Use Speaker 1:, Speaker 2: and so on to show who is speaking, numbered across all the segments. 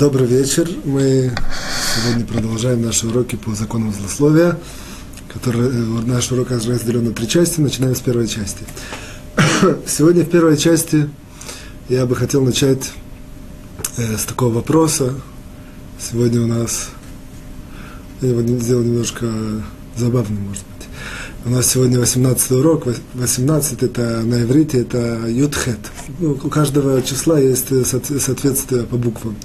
Speaker 1: Добрый вечер. Мы сегодня продолжаем наши уроки по законам злословия. Который, э, наш урок разделен на три части. Начинаем с первой части. Сегодня в первой части я бы хотел начать э, с такого вопроса. Сегодня у нас я его сделал немножко забавным, может. У нас сегодня 18 урок. 18 это на иврите, это Ютхет. Ну, у каждого числа есть соответствие по буквам.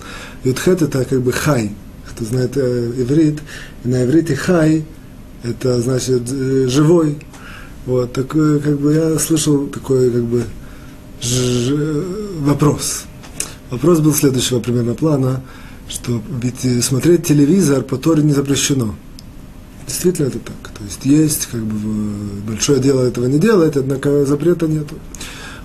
Speaker 1: Ютхет это как бы хай. Кто знает э, иврит, и на иврите хай это значит э, живой. Вот, такой, как бы я слышал такой как бы ж, вопрос. Вопрос был следующего примерно плана, что ведь смотреть телевизор по Торе не запрещено. Действительно это так. То есть есть, как бы, большое дело этого не делает, однако запрета нету.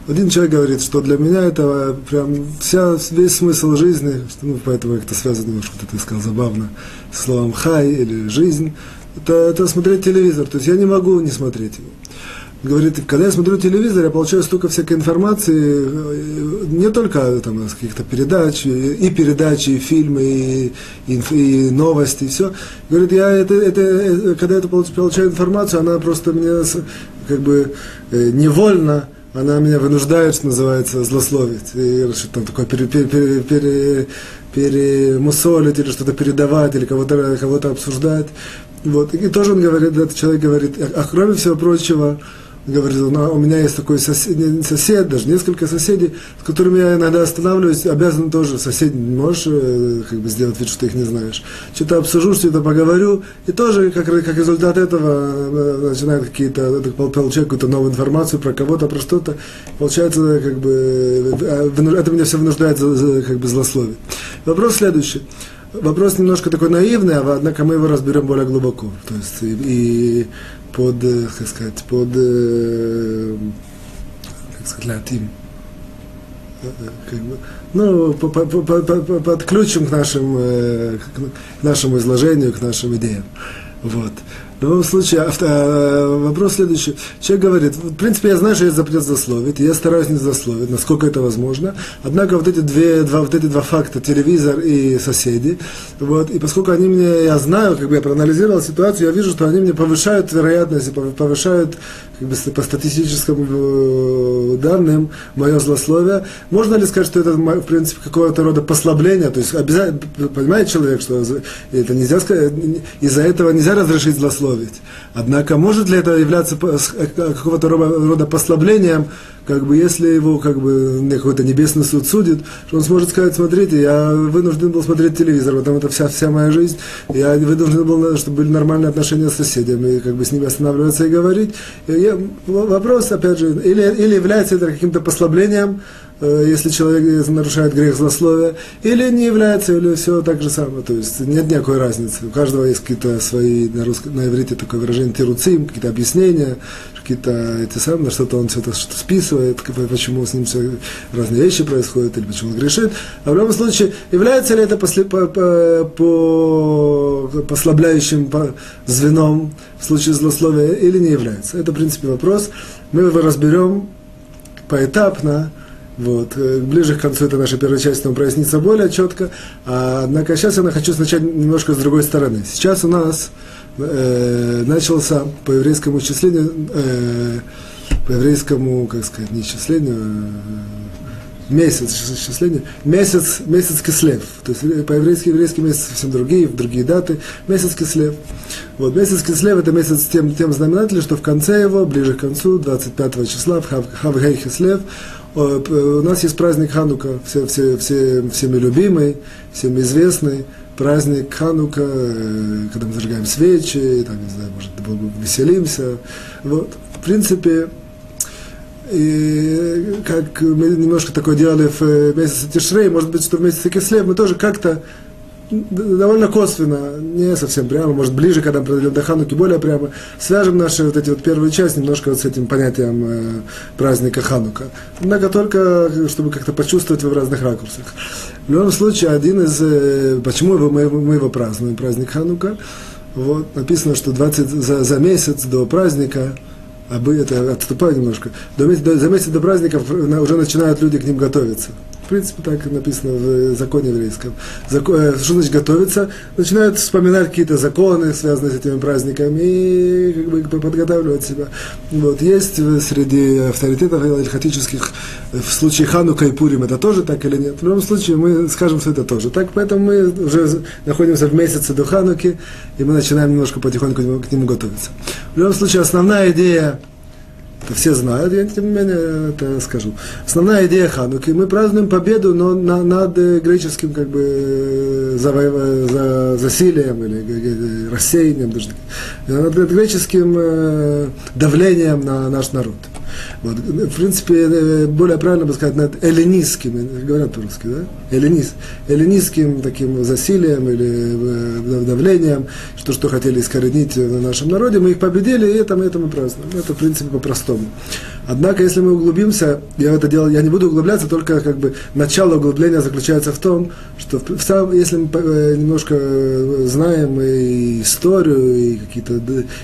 Speaker 1: Один человек говорит, что для меня это прям вся, весь смысл жизни, что, ну, поэтому как-то связано что ты сказал забавно, словом «хай» или «жизнь», это, это смотреть телевизор. То есть я не могу не смотреть его говорит, когда я смотрю телевизор, я получаю столько всякой информации, не только там, каких-то передач, и передачи, и фильмы, и, и, и новости, и все. Говорит, я это, это, когда я получаю информацию, она просто меня как бы э, невольно, она меня вынуждает, что называется, злословить. И что там такое пере, пере, пере, пере, перемусолить или что-то передавать, или кого-то кого обсуждать. Вот. И тоже он говорит, этот человек говорит, а кроме всего прочего, говорит, у меня есть такой сосед, сосед, даже несколько соседей, с которыми я иногда останавливаюсь, обязан тоже, сосед, не можешь э, как бы сделать вид, что ты их не знаешь. Что-то обсужу, что-то поговорю, и тоже, как, как результат этого, э, начинает какие-то, получать какую-то новую информацию про кого-то, про что-то, получается, как бы, э, это меня все вынуждает как бы злословить. Вопрос следующий. Вопрос немножко такой наивный, а однако мы его разберем более глубоко. То есть и, и под, как сказать, под, как сказать, латим. Как бы, ну, по, по, подключим к, нашим, к нашему изложению, к нашим идеям. Вот. В любом случае, авто, вопрос следующий. Человек говорит, в принципе, я знаю, что есть запрет засловить, я стараюсь не засловить, насколько это возможно. Однако вот эти, две, два, вот эти два факта, телевизор и соседи, вот, и поскольку они мне, я знаю, как бы я проанализировал ситуацию, я вижу, что они мне повышают вероятность, повышают как бы, по статистическим э, данным мое злословие. Можно ли сказать, что это, в принципе, какого-то рода послабление? То есть, обязательно, понимает человек, что это нельзя сказать, из-за этого нельзя разрешить злословие, злословить. Однако может ли это являться э, какого-то рода послаблением, как бы если его как бы какой-то небесный суд судит, что он сможет сказать, смотрите, я вынужден был смотреть телевизор, потому это вся, вся моя жизнь, я вынужден был, чтобы были нормальные отношения с соседями, и как бы с ними останавливаться и говорить. И я, вопрос, опять же, или, или является это каким-то послаблением, Э, если человек нарушает грех злословия, или не является, или все так же самое. То есть нет никакой разницы. У каждого есть какие-то свои, на, русском, на иврите такое выражение тируцим, какие-то объяснения, какие-то эти самые, что-то он это что списывает, почему с ним все разные вещи происходят, или почему он грешит. А в любом случае, является ли это после, по, по, по послабляющим по звеном в случае злословия или не является? Это, в принципе, вопрос. Мы его разберем поэтапно, вот. Э, ближе к концу этой нашей первой части нам прояснится более четко. А, однако сейчас я хочу начать немножко с другой стороны. Сейчас у нас э, начался по еврейскому исчислению, э, по еврейскому, как сказать, не исчислению, э, месяц исчисления, месяц, месяц кислев. То есть по-еврейски еврейский месяц совсем другие, в другие даты. Месяц кислев. Вот, месяц кислев это месяц тем, тем знаменателем, что в конце его, ближе к концу, 25 числа, в Хавгей кислев, у нас есть праздник Ханука, все, все, все, всеми любимый, всем известный праздник Ханука, э, когда мы зажигаем свечи, там, не знаю, может, веселимся. Вот. В принципе, и как мы немножко такое делали в э, месяце Тишрей, может быть, что в месяце Кислев мы тоже как-то довольно косвенно, не совсем прямо, может ближе, когда мы подойдем до Хануки, более прямо, свяжем наши вот эти вот первые части немножко вот с этим понятием э, праздника Ханука. Однако только, чтобы как-то почувствовать его в разных ракурсах. В любом случае, один из, э, почему мы, мы его празднуем, праздник Ханука, вот, написано, что 20, за, за месяц до праздника, а бы это отступаю немножко, до, до, за месяц до праздников уже начинают люди к ним готовиться принципе, так написано в законе еврейском. Закон, э, что значит готовиться? Начинают вспоминать какие-то законы, связанные с этими праздниками, и как бы подготавливать себя. Вот. Есть среди авторитетов ильхатических в случае Ханука и Пурим это тоже так или нет? В любом случае мы скажем, что это тоже так, поэтому мы уже находимся в месяце до Хануки, и мы начинаем немножко потихоньку к нему готовиться. В любом случае, основная идея это все знают, я тем не менее это скажу. Основная идея Хануки, мы празднуем победу, но на, над греческим как бы за, за, засилием или рассеянием, даже, над греческим э, давлением на наш народ. Вот. В принципе, э, более правильно бы сказать, над эллинистским, говорят по-русски, да? Эллинист, эллинистским таким засилием или э, давлением, что, что хотели искоренить на нашем народе, мы их победили, и это мы, это мы празднуем. Это, в принципе, по-простому. Однако, если мы углубимся, я в это дело, я не буду углубляться, только как бы начало углубления заключается в том, что в, сам, если мы немножко знаем и историю, и какие-то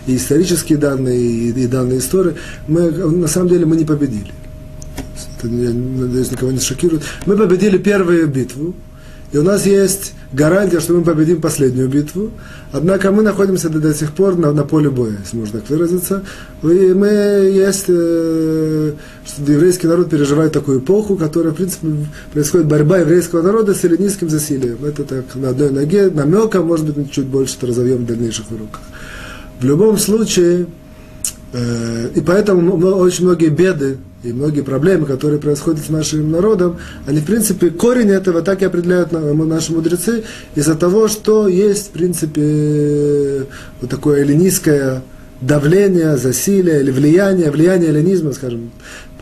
Speaker 1: и исторические данные, и, и данные истории, мы на самом деле мы не победили. Это, я надеюсь, никого не шокирует. Мы победили первую битву, и у нас есть гарантия, что мы победим последнюю битву. Однако мы находимся до, до сих пор на, на поле боя, если можно так выразиться. И мы есть, э, что еврейский народ переживает такую эпоху, которая, в принципе, происходит борьба еврейского народа с эллинистским засилием. Это так на одной ноге, намеком, может быть, чуть больше это разовьем в дальнейших уроках. В любом случае, и поэтому очень многие беды и многие проблемы, которые происходят с нашим народом, они, в принципе, корень этого так и определяют наши мудрецы, из-за того, что есть, в принципе, вот такое эллинистское давление, засилие или влияние, влияние эллинизма, скажем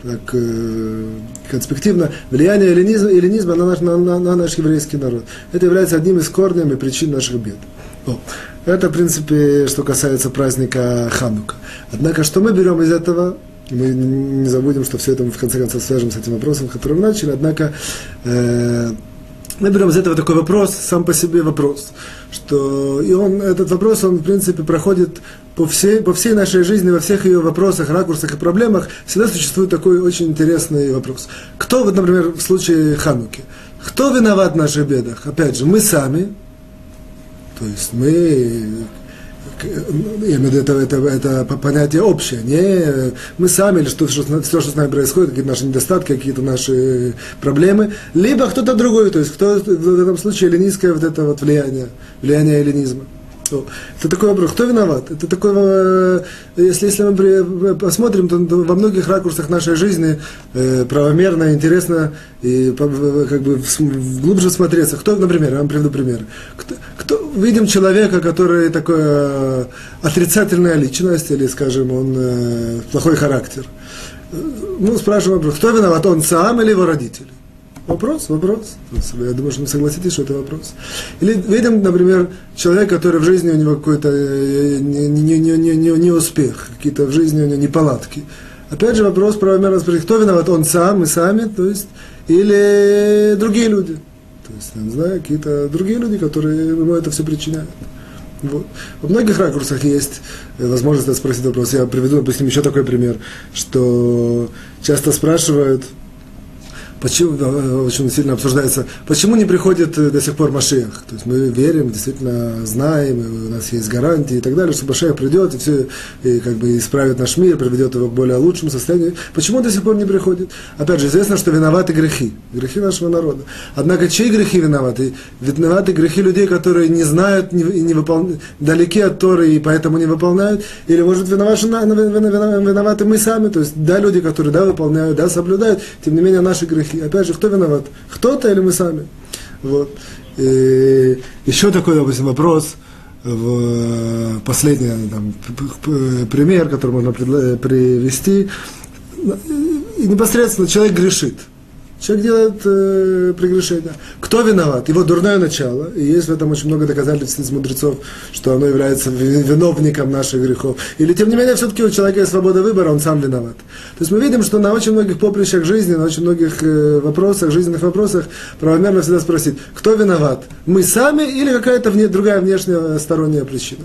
Speaker 1: так, э, конспективно, влияние эллинизма, эллинизма на, наш, на, на, на наш еврейский народ. Это является одним из корней и причин наших бед. О. Это, в принципе, что касается праздника Ханука. Однако, что мы берем из этого? Мы не забудем, что все это мы в конце концов свяжем с этим вопросом, который мы начали. Однако, э, мы берем из этого такой вопрос, сам по себе вопрос, что и он, этот вопрос, он, в принципе, проходит по всей, по всей нашей жизни, во всех ее вопросах, ракурсах и проблемах, всегда существует такой очень интересный вопрос. Кто, вот, например, в случае Хануки, кто виноват в наших бедах? Опять же, мы сами, то есть мы, я имею в виду, это, это, это понятие общее, не мы сами, или что, что, все, что с нами происходит, какие-то наши недостатки, какие-то наши проблемы, либо кто-то другой, то есть кто в этом случае эллинистское вот это вот влияние, влияние эллинизма. Это такой вопрос, кто виноват? Это такой, э, если, если мы посмотрим, то во многих ракурсах нашей жизни э, правомерно, интересно и как бы глубже смотреться. Кто, например, я вам приведу пример. Кто, кто, видим человека, который такой э, отрицательная личность, или, скажем, он плохой характер. Ну, спрашиваем кто виноват, он сам или его родители? Вопрос, вопрос. Я думаю, что вы согласитесь, что это вопрос. Или видим, например, человек, который в жизни у него какой-то э, не, не, не, не, не, не успех, какие-то в жизни у него неполадки. Опять же вопрос правомерно спросить, кто виноват, он сам, мы сами, то есть, или другие люди. То есть, я не знаю, какие-то другие люди, которые ему это все причиняют. Вот. Во многих ракурсах есть возможность спросить вопрос. Я приведу, допустим, еще такой пример, что часто спрашивают, почему, очень сильно обсуждается, почему не приходит э, до сих пор Машех. То есть мы верим, действительно знаем, у нас есть гарантии и так далее, что Машех придет и все и как бы исправит наш мир, приведет его к более лучшему состоянию. Почему до сих пор не приходит? Опять же, известно, что виноваты грехи, грехи нашего народа. Однако чьи грехи виноваты? Виноваты грехи людей, которые не знают и не выполняют, далеки от Торы и поэтому не выполняют, или может виноваты, виноваты мы сами, то есть да, люди, которые да, выполняют, да, соблюдают, тем не менее наши грехи грехи. Опять же, кто виноват? Кто-то или мы сами? Вот. И еще такой, допустим, вопрос, в последний там, пример, который можно привести. И непосредственно человек грешит – Человек делает э, прегрешение. Кто виноват? Его дурное начало. И есть в этом очень много доказательств из мудрецов, что оно является виновником наших грехов. Или, тем не менее, все-таки у человека есть свобода выбора, он сам виноват. То есть мы видим, что на очень многих поприщах жизни, на очень многих э, вопросах, жизненных вопросах, правомерно всегда спросить, кто виноват? Мы сами или какая-то вне, другая внешняя сторонняя причина?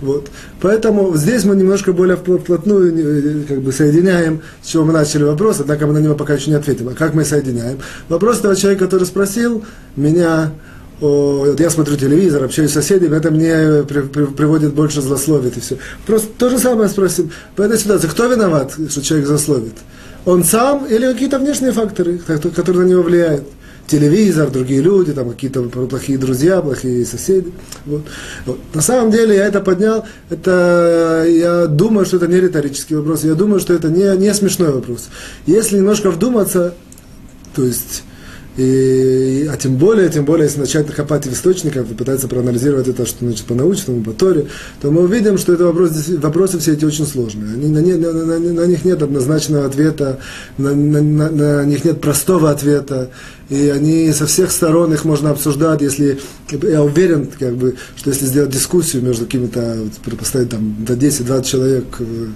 Speaker 1: Вот. Поэтому здесь мы немножко более вплотную э, как бы соединяем, с чего мы начали вопрос, однако мы на него пока еще не ответим. А как мы соединяем? Объединяем. Вопрос этого человека, который спросил меня, о, я смотрю телевизор, общаюсь с соседями, это мне при, при, приводит больше злословит и все. Просто то же самое спросим. В этой ситуации, кто виноват, что человек злословит? Он сам или какие-то внешние факторы, которые на него влияют? телевизор, другие люди, там какие-то плохие друзья, плохие соседи. Вот. Вот. На самом деле я это поднял, это, я думаю, что это не риторический вопрос, я думаю, что это не, не смешной вопрос. Если немножко вдуматься, то есть и, а тем более, тем более, если начать копать в источниках, попытаться проанализировать это, что значит по научному, по Торе, то мы увидим, что это вопрос, вопросы все эти очень сложные. Они, на, на, на, на них нет однозначного ответа, на, на, на, на них нет простого ответа, и они со всех сторон их можно обсуждать, если, я уверен, как бы, что если сделать дискуссию между какими-то, вот, поставить там до 10-20 человек э,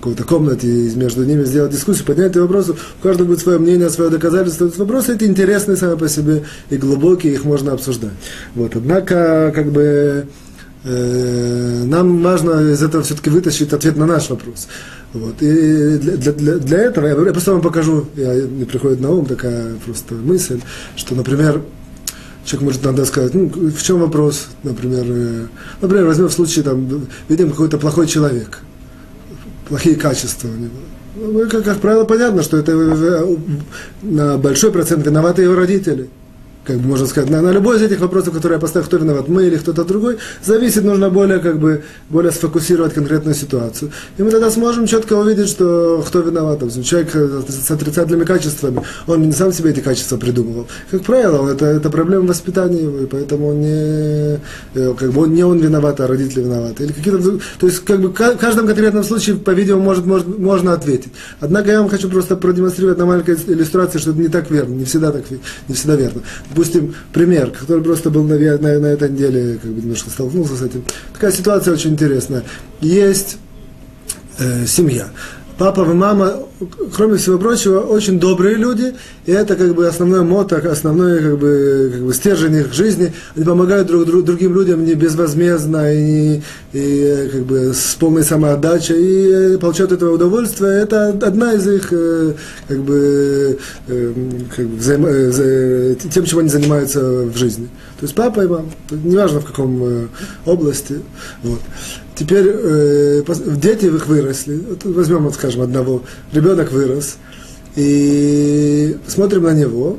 Speaker 1: какой-то комнате, и между ними сделать дискуссию, поднять эти вопросы, у каждого будет свое мнение, свое доказательство. Эти вопросы эти интересные сами по себе и глубокие, их можно обсуждать. Вот. Однако, как бы, э, нам важно из этого все-таки вытащить ответ на наш вопрос. Вот. И для, для, для этого, я, я просто вам покажу, я, мне приходит на ум такая просто мысль, что, например, человек может надо сказать, ну, в чем вопрос, например, э, например, возьмем в случае, там, видим какой-то плохой человек – плохие качества у него. Ну, как, как правило, понятно, что это э, на большой процент виноваты его родители – как бы можно сказать, на, на любой из этих вопросов, которые я поставил, кто виноват, мы или кто-то другой, зависит, нужно более, как бы, более сфокусировать конкретную ситуацию. И мы тогда сможем четко увидеть, что кто виноват. Допустим, человек с отрицательными качествами, он не сам себе эти качества придумывал. Как правило, это, это проблема воспитания его, и поэтому не, э, как бы он, не он виноват, а родители виноваты. Или какие-то, то есть, как бы, в каждом конкретном случае, по-видимому, может, может, можно ответить. Однако я вам хочу просто продемонстрировать на маленькой иллюстрации, что это не так верно, не всегда так, не всегда верно допустим, пример, который просто был на, на, на этой неделе, как бы немножко столкнулся с этим. Такая ситуация очень интересная. Есть э, семья. Папа и мама, кроме всего прочего, очень добрые люди, и это как бы основной мото, основной как бы, как бы стержень их жизни. Они помогают друг, друг, другим людям не безвозмездно и, и как бы с полной самоотдачей, и получают этого удовольствие. Это одна из их э, как бы, э, как бы взаим, э, тем, чем они занимаются в жизни. То есть папа и мама, неважно в каком области. Вот. Теперь э, дети их выросли. Вот возьмем, вот, скажем, одного. Ребенок вырос. И смотрим на него.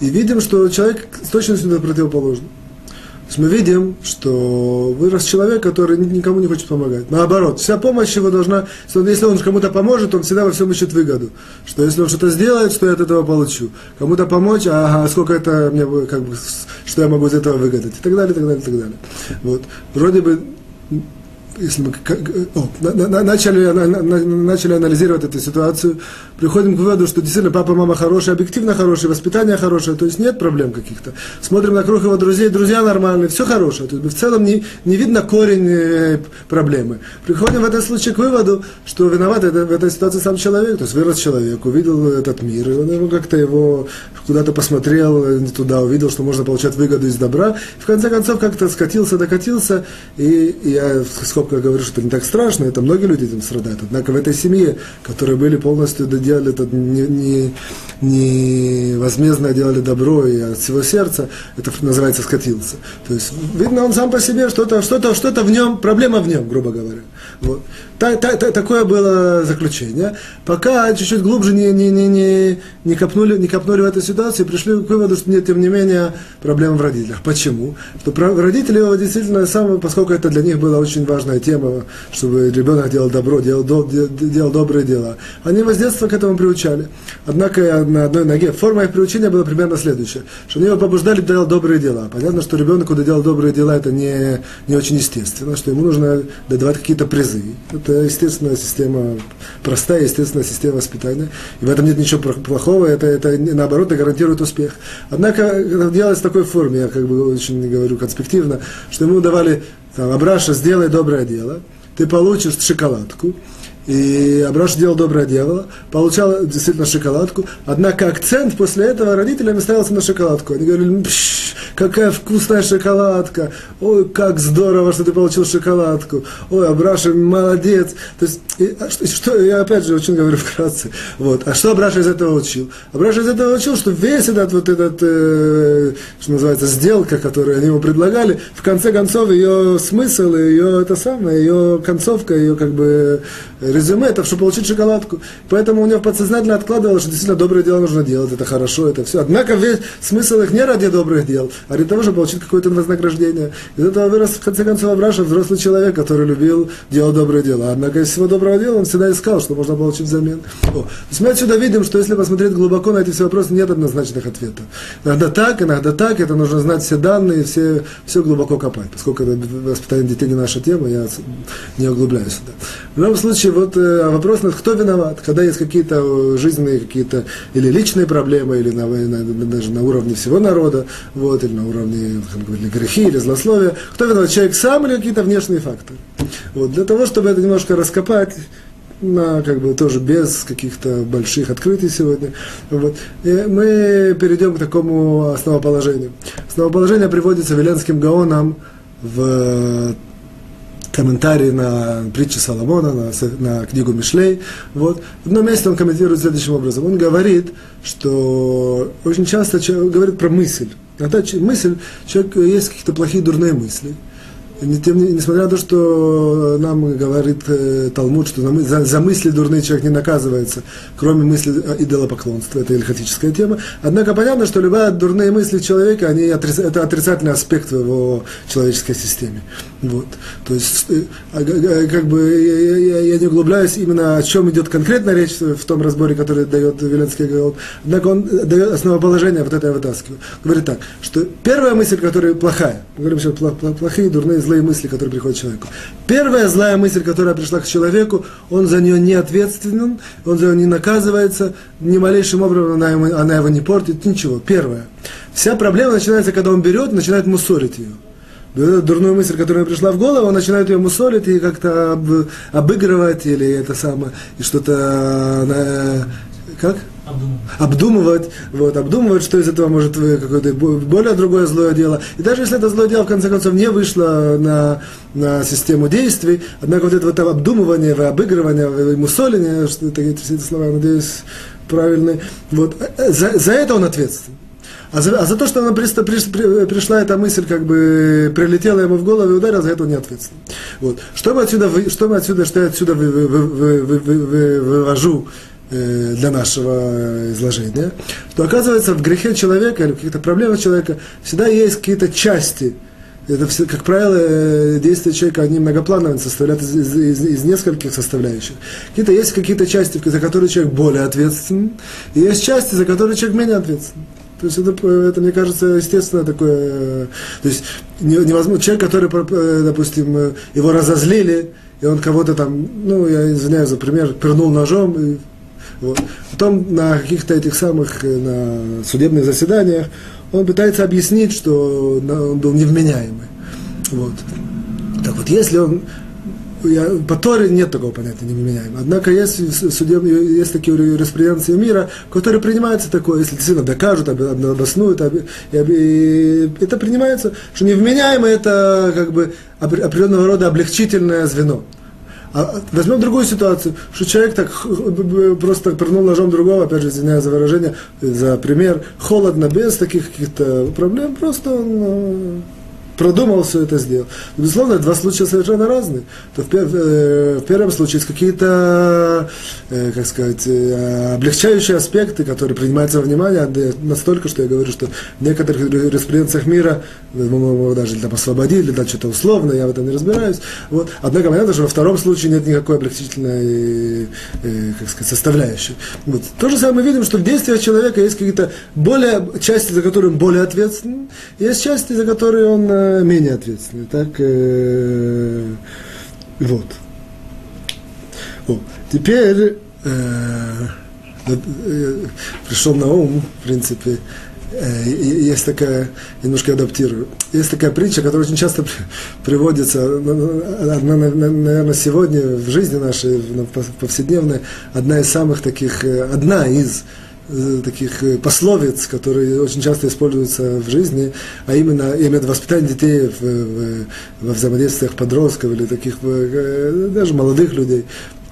Speaker 1: И видим, что человек с точностью противоположный. То есть мы видим, что вырос человек, который никому не хочет помогать. Наоборот, вся помощь его должна, если он кому-то поможет, он всегда во всем ищет выгоду. Что если он что-то сделает, что я от этого получу. Кому-то помочь, ага, сколько это мне, как бы, что я могу из этого выгадать. И так далее, и так далее, и так далее. Вот. Вроде бы если мы о, на, на, начали, на, начали анализировать эту ситуацию, приходим к выводу, что действительно папа мама хорошие, объективно хорошие, воспитание хорошее, то есть нет проблем каких-то. Смотрим на круг его друзей, друзья нормальные, все хорошее. То есть в целом не, не видно корень э, проблемы. Приходим в этом случае к выводу, что виноват это, в этой ситуации сам человек, то есть вырос человек, увидел этот мир, и он как-то его куда-то посмотрел не туда, увидел, что можно получать выгоду из добра, в конце концов как-то скатился, докатился, и, и я сколько говорю, что это не так страшно, это многие люди этим страдают. Однако в этой семье, которые были полностью доделали это не, не, не возмездно делали добро и от всего сердца, это называется скатился. То есть, видно, он сам по себе, что-то что -то, что -то в нем, проблема в нем, грубо говоря. Вот. Та, та, та, такое было заключение. Пока чуть-чуть глубже не, не, не, не, не, копнули, не копнули в этой ситуации, пришли к выводу, что нет, тем не менее, проблема в родителях. Почему? Что родители его действительно, сам, поскольку это для них была очень важная тема, чтобы ребенок делал добро, делал, до, делал добрые дела, они его с детства к этому приучали. Однако на одной ноге форма их приучения была примерно следующая, что они его побуждали делать добрые дела. Понятно, что ребенок, когда делал добрые дела, это не, не очень естественно, что ему нужно давать какие-то призы. Это это естественная система, простая естественная система воспитания. И в этом нет ничего плохого, это, это наоборот гарантирует успех. Однако это делалось в такой форме, я как бы очень говорю конспективно, что ему давали, там, Абраша, сделай доброе дело, ты получишь шоколадку, и Абраш делал доброе дело, получал действительно шоколадку, однако акцент после этого родителям ставился на шоколадку. Они говорили, какая вкусная шоколадка, ой, как здорово, что ты получил шоколадку, ой, Абраша, молодец. То есть, и, а что, что, я опять же очень говорю вкратце, вот, а что Абраша из этого учил? Абраша из этого учил, что весь этот, вот этот, э, что называется, сделка, которую они ему предлагали, в конце концов, ее смысл, ее это самое, ее концовка, ее как бы резюме, это чтобы получить шоколадку. Поэтому у него подсознательно откладывалось, что действительно доброе дело нужно делать, это хорошо, это все. Однако весь смысл их не ради добрых дел, а для того, чтобы получить какое-то вознаграждение. Из этого вырос, в конце концов, Авраша, взрослый человек, который любил делать доброе дело. Однако из всего доброго дела он всегда искал, что можно получить взамен. О. То есть мы отсюда видим, что если посмотреть глубоко на эти все вопросы, нет однозначных ответов. Иногда так, иногда так, это нужно знать все данные, все, все глубоко копать. Поскольку это воспитание детей не наша тема, я не углубляюсь сюда. В любом случае, вот э, вопрос, кто виноват, когда есть какие-то жизненные какие-то или личные проблемы, или на, на, даже на уровне всего народа, вот, или на уровне как говорили, грехи или злословия, кто виноват, человек сам или какие-то внешние факторы. Вот, для того, чтобы это немножко раскопать, на, как бы, тоже без каких-то больших открытий сегодня. Вот. И мы перейдем к такому основоположению. Основоположение приводится Веленским Гаоном в комментарий на притчи Соломона, на, на книгу Мишлей. Вот. В одном месте он комментирует следующим образом. Он говорит, что очень часто человек говорит про мысль. Иногда мысль, человек есть какие-то плохие, дурные мысли – тем, несмотря на то, что нам говорит э, Талмуд, что за, за мысли дурные человек не наказывается, кроме мысли идолопоклонства, это ильхатическая тема. Однако понятно, что любые дурные мысли человека, они отриц, это отрицательный аспект в его человеческой системе. Вот. То есть, э, как бы, я, я, я не углубляюсь именно о чем идет конкретно речь в том разборе, который дает Веленский Гаон. Однако он дает основоположение, вот это я вытаскиваю. Говорит так, что первая мысль, которая плохая, мы говорим сейчас плохие, дурные, злые мысли, которые приходят к человеку. Первая злая мысль, которая пришла к человеку, он за нее не ответственен, он за нее не наказывается, ни малейшим образом она, ему, она его не портит, ничего. Первое. Вся проблема начинается, когда он берет, начинает мусорить ее. Дурную мысль, которая пришла в голову, он начинает ее мусолить и как-то об, обыгрывать или это самое, и что-то, как? обдумывать, вот, обдумывать, что из этого может какое-то более другое злое дело. И даже если это злое дело, в конце концов, не вышло на, на систему действий, однако вот это вот обдумывание, обыгрывание, мусоление, что это, все эти слова, надеюсь, правильные, вот, э, за, за это он ответственен. А за, а за то, что она при, при, при, пришла эта мысль, как бы прилетела ему в голову и ударила, за это не ответственен. Вот. Что мы отсюда, что мы отсюда, что я отсюда вы, вы, вы, вы, вы, вы, вывожу Э, для нашего изложения, что оказывается в грехе человека или в каких-то проблемах человека всегда есть какие-то части. Это, все, как правило, э, действия человека, они многоплановые, составляют из, из, из, из нескольких составляющих. Какие-то, есть какие-то части, за которые человек более ответственен, и есть части, за которые человек менее ответственен. То есть это, это, мне кажется, естественно такое. Э, то есть невозможно. Человек, который, допустим, его разозлили, и он кого-то там, ну, я извиняюсь за пример, пырнул ножом, и вот. Потом на каких-то этих самых э, на судебных заседаниях он пытается объяснить, что он был невменяемый. Вот. Так вот, если он я, по Торе нет такого понятия невменяемый. Однако есть, судебные, есть такие юриспруденции мира, которые принимаются такое, если действительно докажут, обоснуют, об, и, и, это принимается, что невменяемый это как бы определенного рода облегчительное звено. А возьмем другую ситуацию, что человек так просто пырнул ножом другого, опять же, извиняюсь за выражение, за пример, холодно, без таких каких-то проблем, просто он э, продумал все это сделал. Безусловно, два случая совершенно разные. То в, пер, э, в первом случае есть какие-то, э, как сказать, э, облегчающие аспекты, которые принимаются во внимание, настолько, что я говорю, что в некоторых юриспруденциях мира, мы даже там освободили, или что-то условно, я в этом не разбираюсь. Вот. Однако понятно, что во втором случае нет никакой облегчительной, э, как сказать, составляющей. Вот. То же самое мы видим, что в действиях человека есть какие-то более, части, за которые он более ответственен, есть части, за которые он э, менее ответственны. Так, э, вот. О, теперь э, э, пришел на ум, в принципе, Э, есть такая, немножко адаптирую, есть такая притча, которая очень часто приводится, ну, ну, наверное, сегодня в жизни нашей, повседневной, одна из самых таких, э, одна из таких пословиц, которые очень часто используются в жизни, а именно, именно воспитание детей в, в, во взаимодействиях подростков или таких даже молодых людей.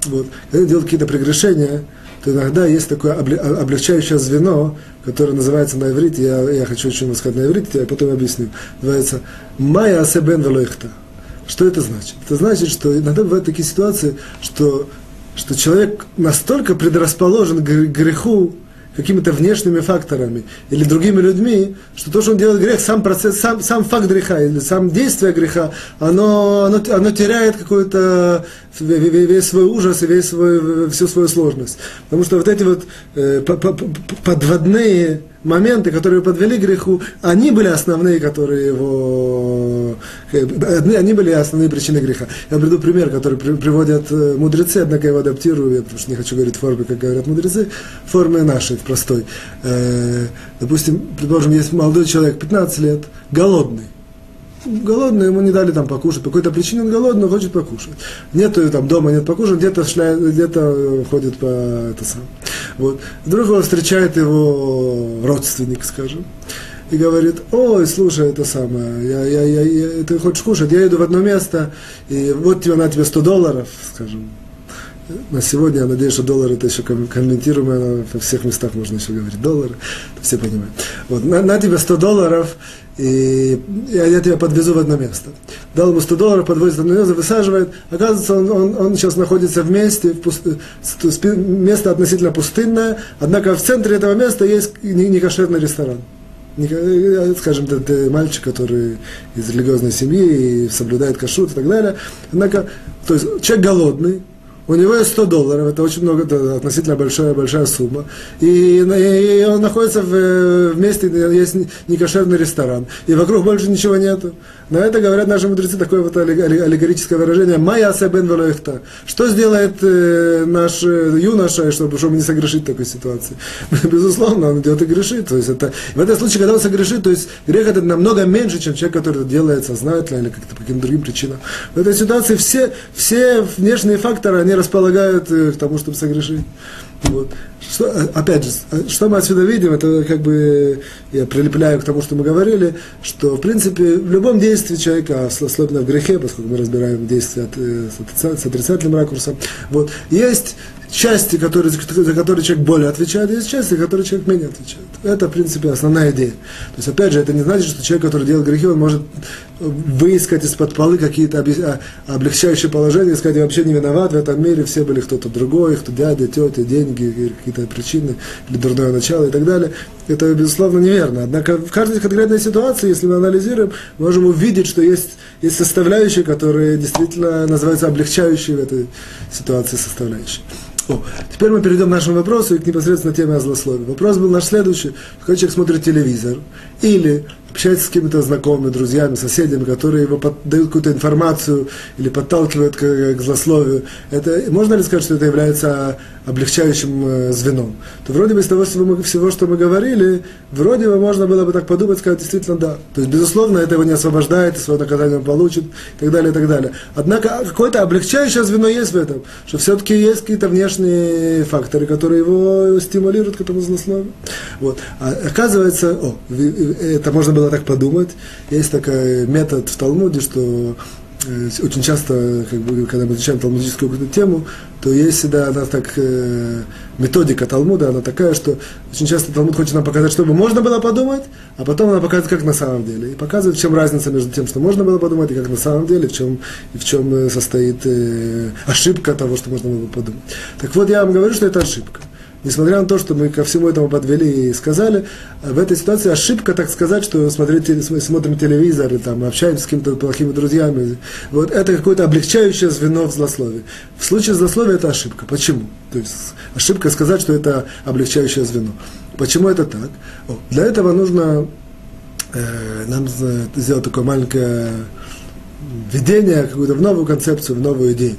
Speaker 1: Вот. Когда делают какие-то прегрешения, то иногда есть такое облегчающее звено, которое называется на иврите, я, я хочу очень сказать на иврите, я потом объясню, называется «Майя асебен велоихта». Что это значит? Это значит, что иногда бывают такие ситуации, что, что человек настолько предрасположен к греху, какими-то внешними факторами или другими людьми, что то, что он делает грех, сам процесс, сам, сам факт греха или сам действие греха, оно, оно, оно теряет какой-то весь свой ужас и весь свой, всю свою сложность. Потому что вот эти вот э, подводные моменты, которые подвели к греху, они были основные, которые его... Э, они были основные причины греха. Я приведу пример, который приводят э, мудрецы, однако я его адаптирую, потому что не хочу говорить в как говорят мудрецы, в форме нашей, в простой. Э, допустим, предположим, есть молодой человек, 15 лет, голодный голодный, ему не дали там покушать, по какой-то причине он голодный, хочет покушать. Нет там дома, нет покушать, где-то где ходит по это сам. Вот. Вдруг он встречает его родственник, скажем, и говорит, ой, слушай, это самое, я, я, я, я, ты хочешь кушать, я иду в одно место, и вот тебе на тебе 100 долларов, скажем, на сегодня, я надеюсь, что доллар это еще комментируемо, во всех местах можно еще говорить доллары, все понимают. Вот, на, на тебе 100 долларов, и я, я тебя подвезу в одно место. Дал ему 100 долларов, подвозит в одно место, высаживает. Оказывается, он, он, он сейчас находится в месте, в место относительно пустынное, однако в центре этого места есть некошерный ресторан. Э, скажем, это мальчик, который из религиозной семьи и соблюдает кашут и так далее. Однако, то есть человек голодный, у него есть 100 долларов, это очень много, это относительно большая, большая сумма. И, и он находится в, в месте, где есть некошерный ресторан, и вокруг больше ничего нету. На это говорят наши мудрецы такое вот аллегорическое выражение «Майя бен велоихта». Что сделает э, наш э, юноша, чтобы, чтобы не согрешить в такой ситуации? Безусловно, он идет и грешит. То есть это, в этом случае, когда он согрешит, то есть грех это намного меньше, чем человек, который это делает сознательно или как-то по каким-то другим причинам. В этой ситуации все, все внешние факторы, они располагают э, к тому, чтобы согрешить. Вот. Что, э, опять же, э, что мы отсюда видим, это как бы я прилепляю к тому, что мы говорили, что в принципе в любом действии человека, особенно в грехе, поскольку мы разбираем действия с отрицательным ракурсом, вот, есть части, которые, за которые человек более отвечает, есть части, за которые человек менее отвечает. Это, в принципе, основная идея. То есть, опять же, это не значит, что человек, который делает грехи, он может выискать из-под полы какие-то а, облегчающие положения, сказать, я вообще не виноват в этом мире, все были кто-то другой, кто дядя, тетя, деньги, какие-то причины, или дурное начало и так далее. Это, безусловно, неверно. Однако в каждой конкретной ситуации, если мы анализируем, можем увидеть, что есть, есть составляющие, которые действительно называются облегчающие в этой ситуации составляющие. О, теперь мы перейдем к нашему вопросу и к непосредственно теме о злословии. Вопрос был наш следующий. Когда человек смотрит телевизор или общается с какими-то знакомыми, друзьями, соседями, которые его под, дают какую-то информацию или подталкивают к, к злословию, это, можно ли сказать, что это является облегчающим э, звеном? То вроде бы из того что мы, всего, что мы говорили, вроде бы можно было бы так подумать, сказать, действительно, да. То есть, безусловно, это его не освобождает, свое наказание он получит, и так далее, и так далее. Однако, какое-то облегчающее звено есть в этом, что все-таки есть какие-то внешние факторы, которые его стимулируют к этому злословию. Вот. А оказывается, о, это можно было было так подумать. Есть такой метод в Талмуде, что э, очень часто, как бы, когда мы изучаем талмудическую какую-то тему, то есть всегда она так, э, методика Талмуда, она такая, что очень часто Талмуд хочет нам показать, чтобы можно было подумать, а потом она показывает, как на самом деле. И показывает, в чем разница между тем, что можно было подумать, и как на самом деле, в чем, и в чем э, состоит э, ошибка того, что можно было подумать. Так вот, я вам говорю, что это ошибка несмотря на то, что мы ко всему этому подвели и сказали, в этой ситуации ошибка, так сказать, что смотреть, смотрим телевизор, и там, общаемся с какими-то плохими друзьями. Вот это какое-то облегчающее звено в злословии. В случае злословия это ошибка. Почему? То есть ошибка сказать, что это облегчающее звено. Почему это так? О, для этого нужно э, нам сделать такое маленькое введение, какую-то в новую концепцию, в новую идею.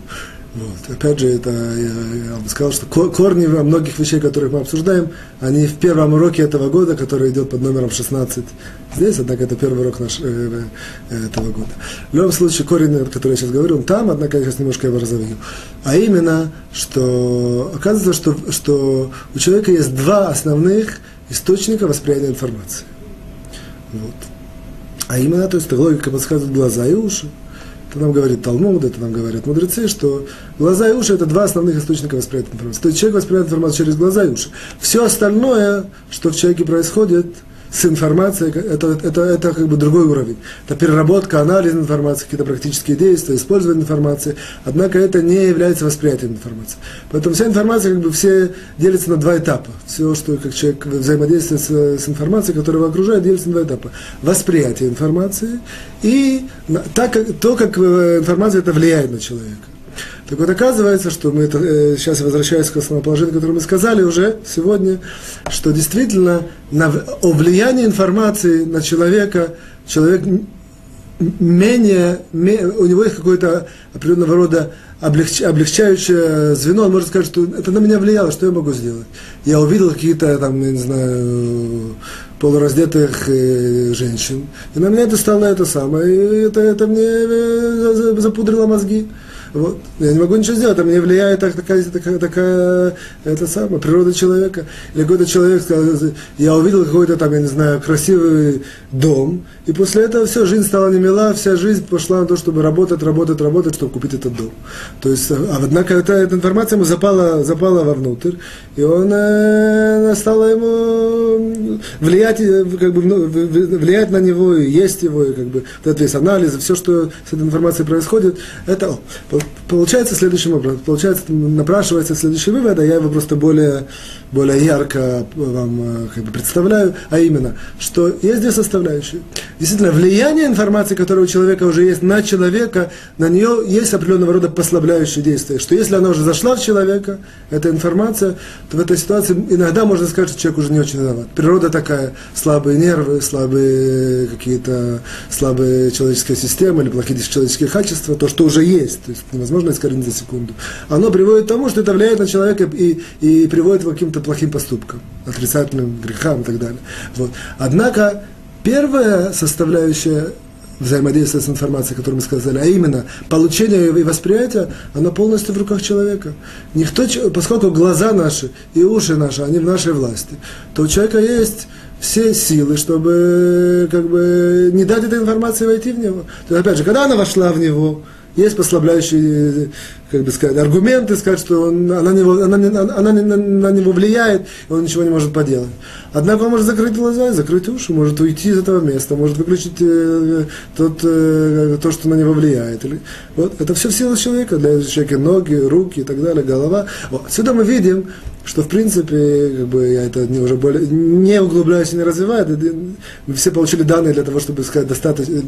Speaker 1: Вот. Опять же, это я, я бы сказал, что корни во многих вещей, которых мы обсуждаем, они в первом уроке этого года, который идет под номером 16 здесь, однако это первый урок наш, э, э, этого года. В любом случае, корень, о котором я сейчас говорю, он там, однако я сейчас немножко его разовью. А именно, что оказывается, что, что у человека есть два основных источника восприятия информации. Вот. А именно, то есть логика подсказывает глаза и уши. Это нам говорит Талмуд, это нам говорят мудрецы, что глаза и уши – это два основных источника восприятия информации. То есть человек воспринимает информацию через глаза и уши. Все остальное, что в человеке происходит – с информацией, это, это, это как бы другой уровень. Это переработка, анализ информации, какие-то практические действия, использование информации. Однако это не является восприятием информации. Поэтому вся информация, как бы все делится на два этапа. Все, что как человек взаимодействует с, с информацией, которая его окружает, делится на два этапа. Восприятие информации и так, то, как э, информация это влияет на человека. Так вот, оказывается, что мы это, э, сейчас я возвращаюсь к основоположению, которое мы сказали уже сегодня, что действительно на, о влиянии информации на человека, человек менее, у него есть какое-то определенного рода облегч, облегчающее звено, он может сказать, что это на меня влияло, что я могу сделать. Я увидел какие-то там, я не знаю, полураздетых э, женщин, и на меня это стало это самое, и это, это мне э, запудрило мозги. Вот. Я не могу ничего сделать, а мне влияет такая, такая, такая это самое, природа человека. Или какой-то человек сказал, я увидел какой-то там, я не знаю, красивый дом, и после этого все, жизнь стала не мила, вся жизнь пошла на то, чтобы работать, работать, работать, чтобы купить этот дом. То есть, а однако эта, эта информация ему запала, запала вовнутрь, и он э, стала ему влиять, э, как бы, влиять на него, и есть его, и как бы, этот весь анализ, все, что с этой информацией происходит, это получается следующим образом. Получается, напрашивается следующий вывод, а я его просто более, более ярко вам э, как бы, представляю, а именно, что есть две составляющие. Действительно, влияние информации, которая у человека уже есть на человека, на нее есть определенного рода послабляющие действия. Что если она уже зашла в человека, эта информация, то в этой ситуации иногда можно сказать, что человек уже не очень виноват. Природа такая, слабые нервы, слабые какие-то, слабые человеческие системы или плохие человеческие качества, то, что уже есть. То есть невозможно искоренить за секунду. Оно приводит к тому, что это влияет на человека и, и приводит к каким-то плохим поступкам, отрицательным грехам и так далее. Вот. Однако, первая составляющая взаимодействия с информацией, которую мы сказали, а именно получение и восприятие, оно полностью в руках человека. Никто, поскольку глаза наши и уши наши, они в нашей власти, то у человека есть все силы, чтобы как бы не дать этой информации войти в него. То есть, опять же, когда она вошла в него, есть послабляющие, как бы сказать, аргументы, сказать, что он, она, него, она, она, она на, на него влияет, и он ничего не может поделать. Однако он может закрыть глаза, закрыть уши, может уйти из этого места, может выключить э, тот, э, то, что на него влияет. Или, вот, это все в силу человека, для человека ноги, руки и так далее, голова. Вот. Отсюда мы видим, что в принципе, как бы я это не уже более не углубляюсь и не развиваю, мы все получили данные для того, чтобы сказать достаточно,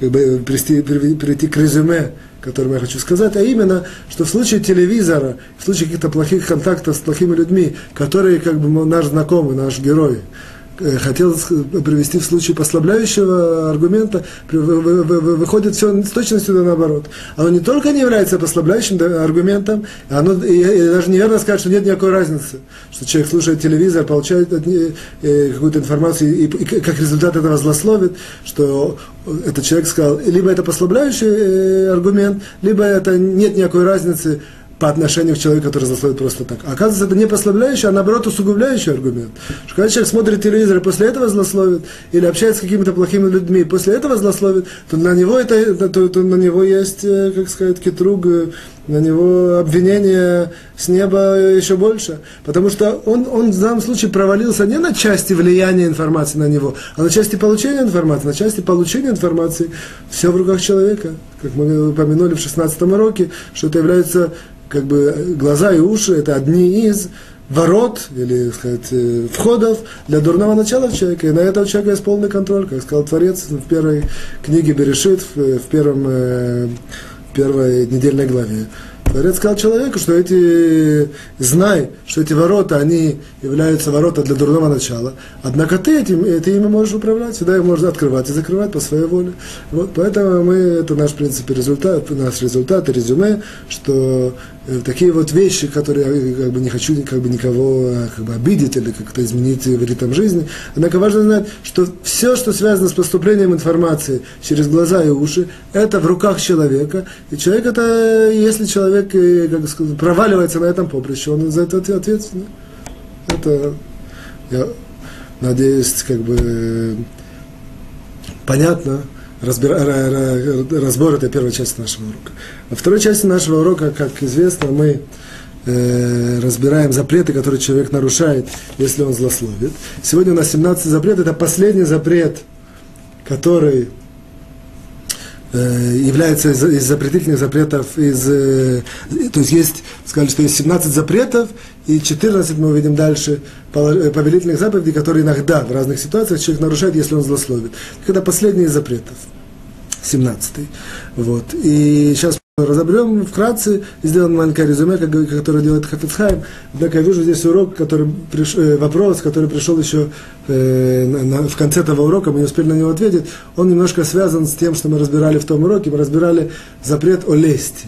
Speaker 1: как бы прийти, прийти к резюме, которым я хочу сказать, а именно, что в случае телевизора, в случае каких-то плохих контактов с плохими людьми, которые как бы наш знакомый, наш герой, Э, хотел привести в случае послабляющего аргумента, выходит все с точностью да наоборот. Оно не только не является послабляющим аргументом, оно, и, и даже неверно сказать, что нет никакой разницы, что человек слушает телевизор, получает э, какую-то информацию и, и как результат этого злословит, что этот человек сказал, либо это послабляющий э, аргумент, либо это нет никакой разницы, по отношению к человеку, который засловит просто так. А оказывается, это не послабляющий, а наоборот усугубляющий аргумент. Что когда человек смотрит телевизор и после этого злословит, или общается с какими-то плохими людьми, и после этого злословит, то на него, это, то, то на него есть, э, как сказать, китруг, э, на него обвинение с неба еще больше. Потому что он, он в данном случае провалился не на части влияния информации на него, а на части получения информации. На части получения информации все в руках человека. Как мы упомянули в 16 уроке, что это является как бы глаза и уши это одни из ворот, или, сказать, э, входов для дурного начала в человеке. И на этого человека есть полный контроль, как сказал Творец в первой книге Берешит, в, в, первом, э, в первой недельной главе. Творец сказал человеку, что эти, знай, что эти ворота, они являются ворота для дурного начала. Однако ты этим, ты ими можешь управлять, всегда их можно открывать и закрывать по своей воле. Вот, поэтому мы, это наш, в принципе, результат, наш результат и резюме, что Э, такие вот вещи, которые я как бы не хочу как бы никого э, как бы обидеть или как-то изменить ритм жизни. Однако важно знать, что все, что связано с поступлением информации через глаза и уши, это в руках человека. И человек это, если человек э, как сказать, проваливается на этом поприще, он за это ответственный. Это, я надеюсь, как бы понятно разбир, разбор этой первой части нашего урока. Во второй части нашего урока, как известно, мы э, разбираем запреты, которые человек нарушает, если он злословит. Сегодня у нас 17 запретов, это последний запрет, который э, является из, из запретительных запретов, из, э, то есть есть, сказали, что есть 17 запретов, и 14 мы увидим дальше э, повелительных заповедей, которые иногда в разных ситуациях человек нарушает, если он злословит. Это последний из запретов. 17. Вот. И сейчас разобрем вкратце, сделаем маленькое резюме, которое делает Хафицхайм. Однако я вижу здесь урок, который приш, э, вопрос, который пришел еще э, в конце этого урока, мы не успели на него ответить. Он немножко связан с тем, что мы разбирали в том уроке. Мы разбирали запрет о лести.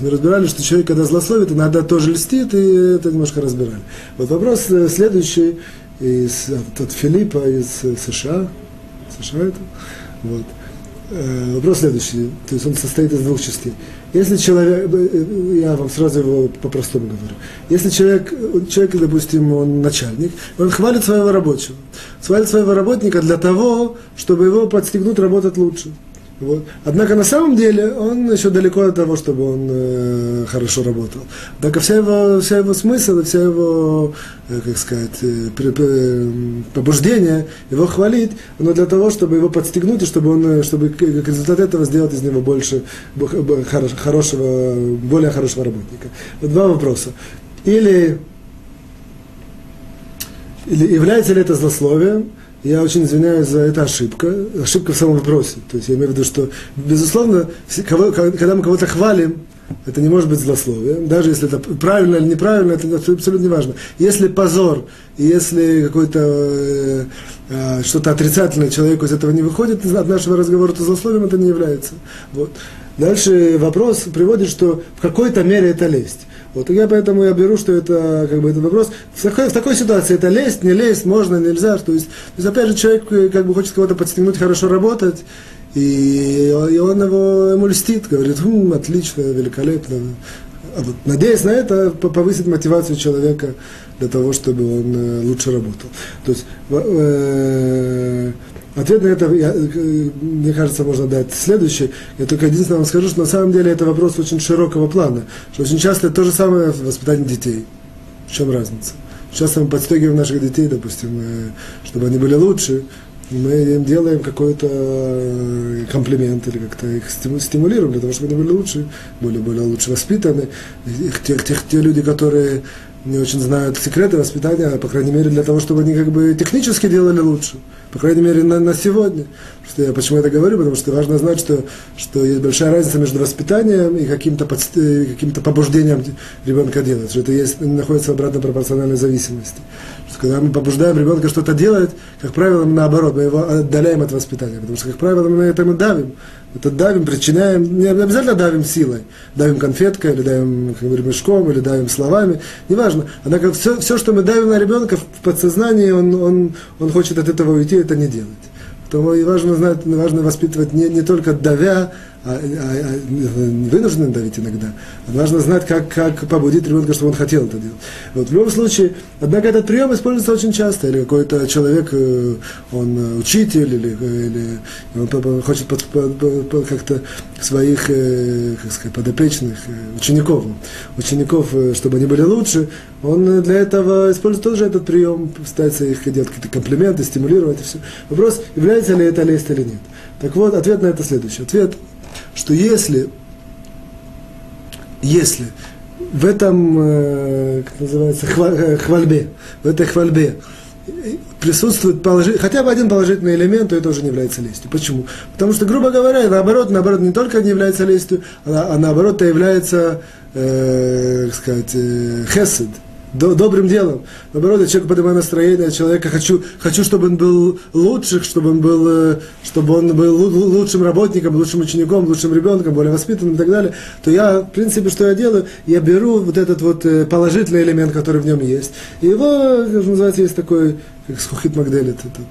Speaker 1: Мы разбирали, что человек, когда злословит, иногда тоже льстит, и это немножко разбирали. Вот вопрос э, следующий из, от, от Филиппа из э, США. США это. Вот. Э, вопрос следующий, то есть он состоит из двух частей. Если человек, э, э, я вам сразу его по-простому говорю, если человек, человек, допустим, он начальник, он хвалит своего рабочего, хвалит своего работника для того, чтобы его подстегнуть работать лучше. Вот. Однако на самом деле он еще далеко от того, чтобы он э, хорошо работал. Однако вся его, вся его смысл, вся его, э, как сказать, э, при, э, побуждение его хвалить, оно для того, чтобы его подстегнуть, и чтобы, он, э, чтобы как результат этого сделать из него больше хорошего, более хорошего работника. Два вопроса. Или, или является ли это злословием, я очень извиняюсь за это ошибка, ошибка в самом вопросе. То есть я имею в виду, что, безусловно, когда мы кого-то хвалим, это не может быть злословие, даже если это правильно или неправильно, это абсолютно не важно. Если позор, если какой-то э, э, что-то отрицательное человеку из этого не выходит, от нашего разговора, то злословием это не является. Вот. Дальше вопрос приводит, что в какой-то мере это лесть. Вот, и я поэтому я беру, что это как бы этот вопрос. В такой, в такой ситуации это лезть, не лезть, можно, нельзя. То есть, то есть опять же, человек э, как бы хочет кого-то подстегнуть, хорошо работать, и, и он его, ему льстит, говорит, хм, отлично, великолепно. А надеясь на это, повысить мотивацию человека для того, чтобы он э, лучше работал. То есть, э, Ответ на это, я, мне кажется, можно дать следующий. Я только единственное вам скажу, что на самом деле это вопрос очень широкого плана. Что очень часто то же самое воспитание детей. В чем разница? Часто мы подстегиваем наших детей, допустим, э, чтобы они были лучше, мы им делаем какой-то э, комплимент или как-то их стимулируем для того, чтобы они были лучше, более, более лучше воспитаны. Те, те, те люди, которые не очень знают секреты воспитания, по крайней мере, для того, чтобы они как бы технически делали лучше. По крайней мере, на, на сегодня. Что я почему это говорю? Потому что важно знать, что, что есть большая разница между воспитанием и каким-то, э, каким-то побуждением ребенка делать. Что это есть, находится в обратной пропорциональной зависимости. Что когда мы побуждаем ребенка что-то делать, как правило, мы наоборот, мы его отдаляем от воспитания. Потому что, как правило, мы на этом и давим. Это давим, причиняем, не обязательно давим силой. Давим конфеткой, или давим как бы, мешком, или давим словами, неважно. Однако все, все, что мы давим на ребенка в подсознании, он, он, он хочет от этого уйти, это не делать. Поэтому и важно знать, важно воспитывать не, не только давя, вынуждены давить иногда. Важно знать, как, как побудить ребенка, чтобы он хотел это делать. Вот в любом случае, однако этот прием используется очень часто. Или какой-то человек, э, он э, учитель, или, или он хочет под, под, под, как-то своих э, как сказать, подопечных, учеников, учеников, чтобы они были лучше, он для этого использует тоже этот прием, пытается их делать какие-то комплименты, стимулировать и все. Вопрос, является ли это лесть или нет. Так вот, ответ на это следующий. Ответ что если, если в этом, э, как называется, э, хвальбе, в этой хвальбе присутствует положи... хотя бы один положительный элемент, то это уже не является лестью. Почему? Потому что, грубо говоря, наоборот, наоборот, не только не является лестью, а, а наоборот, это является, э, как сказать, э, хесед, добрым делом. Наоборот, я человеку поднимаю настроение, человека хочу, хочу, чтобы он был лучшим, чтобы он был, э, чтобы он был лучшим работником, лучшим учеником, лучшим ребенком, более воспитанным и так далее, то я, в принципе, что я делаю, я беру вот этот вот э, положительный элемент, который в нем есть, и его, как называется, есть такой, как схухит Магделит, этот,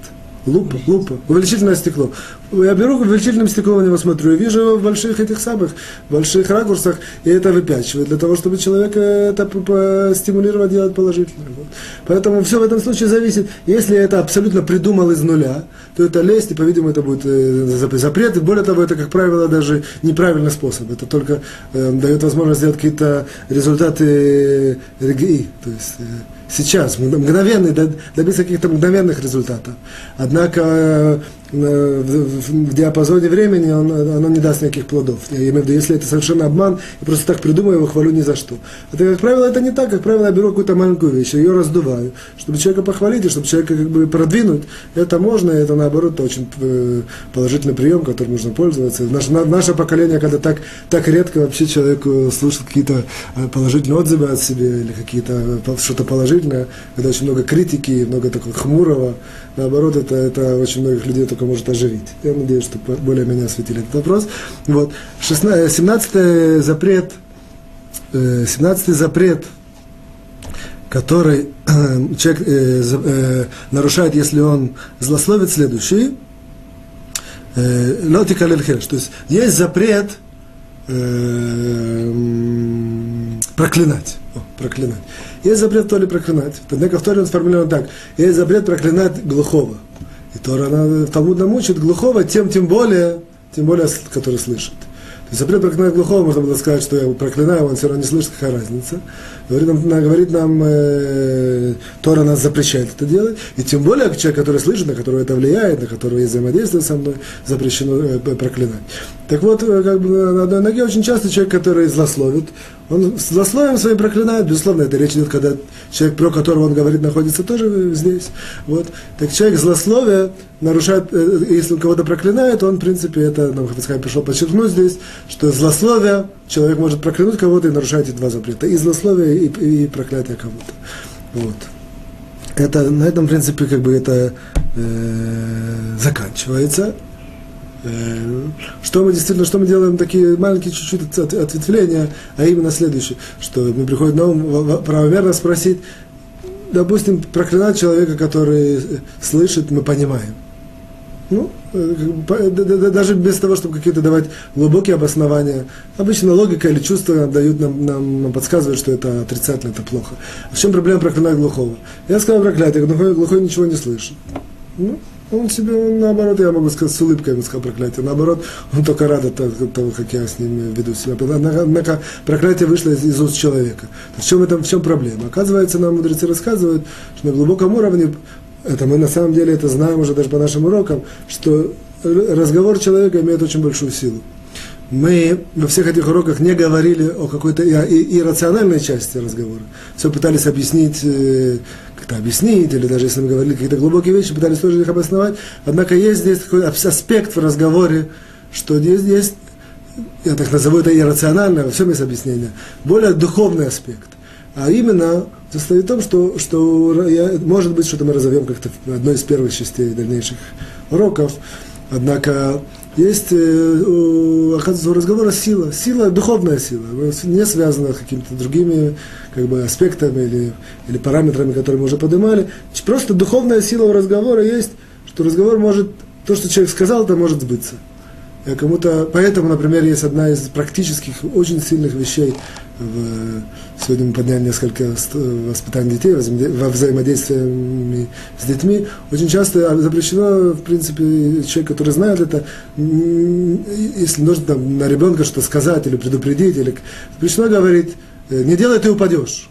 Speaker 1: Лупа, лупа, увеличительное стекло. Я беру увеличительным стеклом на него смотрю и вижу его в больших этих самых, больших ракурсах, и это выпячивает, для того, чтобы человека это стимулировать делать положительно. Вот. Поэтому все в этом случае зависит. Если это абсолютно придумал из нуля, то это лезть, и, по-видимому, это будет э, запрет. И более того, это, как правило, даже неправильный способ. Это только э, дает возможность сделать какие-то результаты э, РГИ, то есть э, сейчас, мгновенный, добиться каких-то мгновенных результатов. Однако э, в, диапазоне времени он, оно не даст никаких плодов. Я имею в виду, если это совершенно обман, я просто так придумаю его, хвалю ни за что. Это, как правило, это не так. Как правило, я беру какую-то маленькую вещь, ее раздуваю, чтобы человека похвалить, и чтобы человека как бы продвинуть. Это можно, и это наоборот очень э, положительный прием, которым нужно пользоваться. Наше, наше поколение, когда так, так редко вообще человеку слушает какие-то э, положительные отзывы от себя или какие-то что-то положительное, когда очень много критики, много такого хмурого, наоборот, это, это очень многих людей только может оживить. Я надеюсь, что более-менее осветили этот вопрос. Вот. 16, 17 запрет, 17 э, запрет, который э, человек э, э, нарушает, если он злословит следующий, лотика э, то есть есть запрет э, проклинать. О, проклинать. Есть запрет то ли проклинать. Однако в Торе он сформулирован так. Есть запрет проклинать глухого. И Тора, она, Талмуд нам учит глухого, тем, тем более, тем более, который слышит. То есть запрет проклинать глухого, можно было сказать, что я его проклинаю, он все равно не слышит, какая разница. Говорит нам, говорит нам э, Тора нас запрещает это делать. И тем более человек, который слышит, на которого это влияет, на которого есть взаимодействие со мной, запрещено э, проклинать. Так вот, э, как бы на одной ноге очень часто человек, который злословит, он злословием своим проклинает, безусловно, это речь идет, когда человек, про которого он говорит, находится тоже здесь. Вот. Так человек злословие нарушает, э, если он кого-то проклинает, он, в принципе, это, нам Хафицхайм пришел подчеркнуть здесь, что злословие, человек может проклянуть кого-то и нарушать эти два запрета. И злословие, и, и проклятие кого-то. Вот. Это, на этом, в принципе, как бы это э, заканчивается. Э, что мы действительно, что мы делаем, такие маленькие чуть-чуть ответвления, а именно следующее, что мы приходим на ум правомерно спросить, допустим, проклинать человека, который слышит, мы понимаем. Ну, э, даже без того, чтобы какие-то давать глубокие обоснования. Обычно логика или чувства дают нам, нам, нам подсказывают, что это отрицательно, это плохо. В чем проблема проклинать глухого? Я сказал проклятие, глухой, глухой ничего не слышит. Ну, он себе, наоборот, я могу сказать, с улыбкой ему сказал проклятие. Наоборот, он только рад от того, как я с ним веду себя. Однако проклятие вышло из, из уст человека. В чем, это, в чем проблема? Оказывается, нам мудрецы рассказывают, что на глубоком уровне, это мы на самом деле это знаем уже даже по нашим урокам, что разговор человека имеет очень большую силу мы во всех этих уроках не говорили о какой-то иррациональной части разговора. Все пытались объяснить, э, как-то объяснить, или даже если мы говорили какие-то глубокие вещи, пытались тоже их обосновать. Однако есть здесь такой аспект в разговоре, что здесь есть, я так назову это иррациональное, во всем есть объяснение, более духовный аспект. А именно состоит в том, что, что я, может быть, что-то мы разовьем как-то в одной из первых частей дальнейших уроков. Однако есть, э, оказывается, у разговора сила, сила, духовная сила, не связана с какими-то другими как бы, аспектами или, или параметрами, которые мы уже поднимали. Просто духовная сила у разговора есть, что разговор может, то, что человек сказал, это может сбыться. Кому-то, поэтому, например, есть одна из практических, очень сильных вещей сегодня мы подняли несколько воспитаний детей во взаимодействии с детьми. Очень часто запрещено, в принципе, человек, который знает это, если нужно там, на ребенка что-то сказать или предупредить, или запрещено говорить, «Э, не делай, ты упадешь.